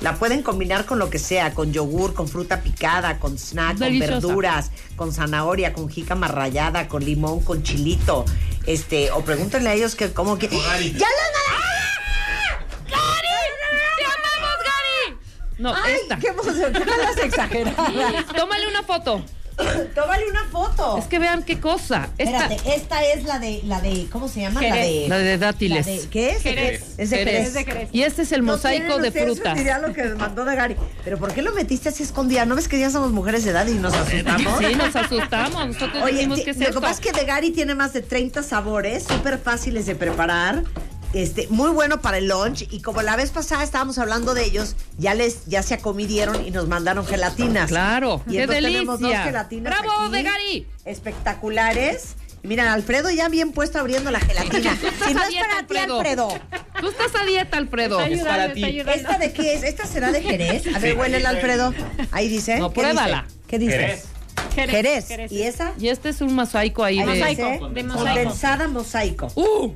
Speaker 4: La pueden combinar con lo que sea, con yogur, con fruta picada, con snack,
Speaker 6: Deliciosa.
Speaker 4: con verduras, con zanahoria, con jícama rallada, con limón, con chilito. Este, o pregúntenle a ellos que cómo que. ¡Ya lo
Speaker 6: No,
Speaker 4: ¡Ay,
Speaker 6: esta.
Speaker 4: qué emoción! ¡Qué las exageradas!
Speaker 6: Tómale una foto. <coughs>
Speaker 4: Tómale una foto.
Speaker 6: Es que vean qué cosa. Esta,
Speaker 4: Espérate, esta es la de, la de, ¿cómo se llama? La de,
Speaker 6: la de dátiles.
Speaker 4: la de- ¿Qué es?
Speaker 6: Jerez.
Speaker 4: Es de
Speaker 6: Jerez.
Speaker 4: Jerez.
Speaker 6: Y este es el mosaico de frutas.
Speaker 4: idea lo que mandó de Gary. Pero ¿por qué lo metiste así escondida? ¿No ves que ya somos mujeres de edad y nos asustamos?
Speaker 6: Sí, nos asustamos. Nosotros
Speaker 4: Oye,
Speaker 6: decimos que es
Speaker 4: lo que pasa es que de Gary tiene más de 30 sabores, súper fáciles de preparar. Este, muy bueno para el lunch y como la vez pasada estábamos hablando de ellos, ya les ya se acomidieron y nos mandaron gelatinas.
Speaker 6: Claro,
Speaker 4: Y
Speaker 6: qué
Speaker 4: entonces
Speaker 6: delicia.
Speaker 4: tenemos dos gelatinas
Speaker 6: ¡Bravo,
Speaker 4: aquí,
Speaker 6: de Gary!
Speaker 4: Espectaculares. Y Mira, Alfredo ya bien puesto abriendo la gelatina. <laughs> si no es para ti, Alfredo.
Speaker 6: Tú estás a dieta, Alfredo.
Speaker 3: Es para ti.
Speaker 4: ¿Esta de qué es? ¿Esta será de Jerez? A ver, huele el Alfredo. Ahí dice.
Speaker 6: No,
Speaker 4: ¿Qué
Speaker 6: pruébala.
Speaker 4: dice? ¿Qué dices? Jerez. ¿Y esa?
Speaker 6: Y este es un mosaico ahí
Speaker 4: Ahí
Speaker 6: de...
Speaker 4: dice,
Speaker 3: de mosaico.
Speaker 4: condensada mosaico.
Speaker 6: ¡Uh!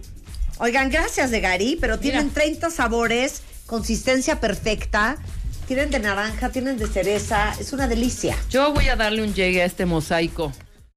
Speaker 4: Oigan, gracias de Gary, pero tienen 30 sabores, consistencia perfecta. Tienen de naranja, tienen de cereza. Es una delicia.
Speaker 6: Yo voy a darle un llegue a este mosaico.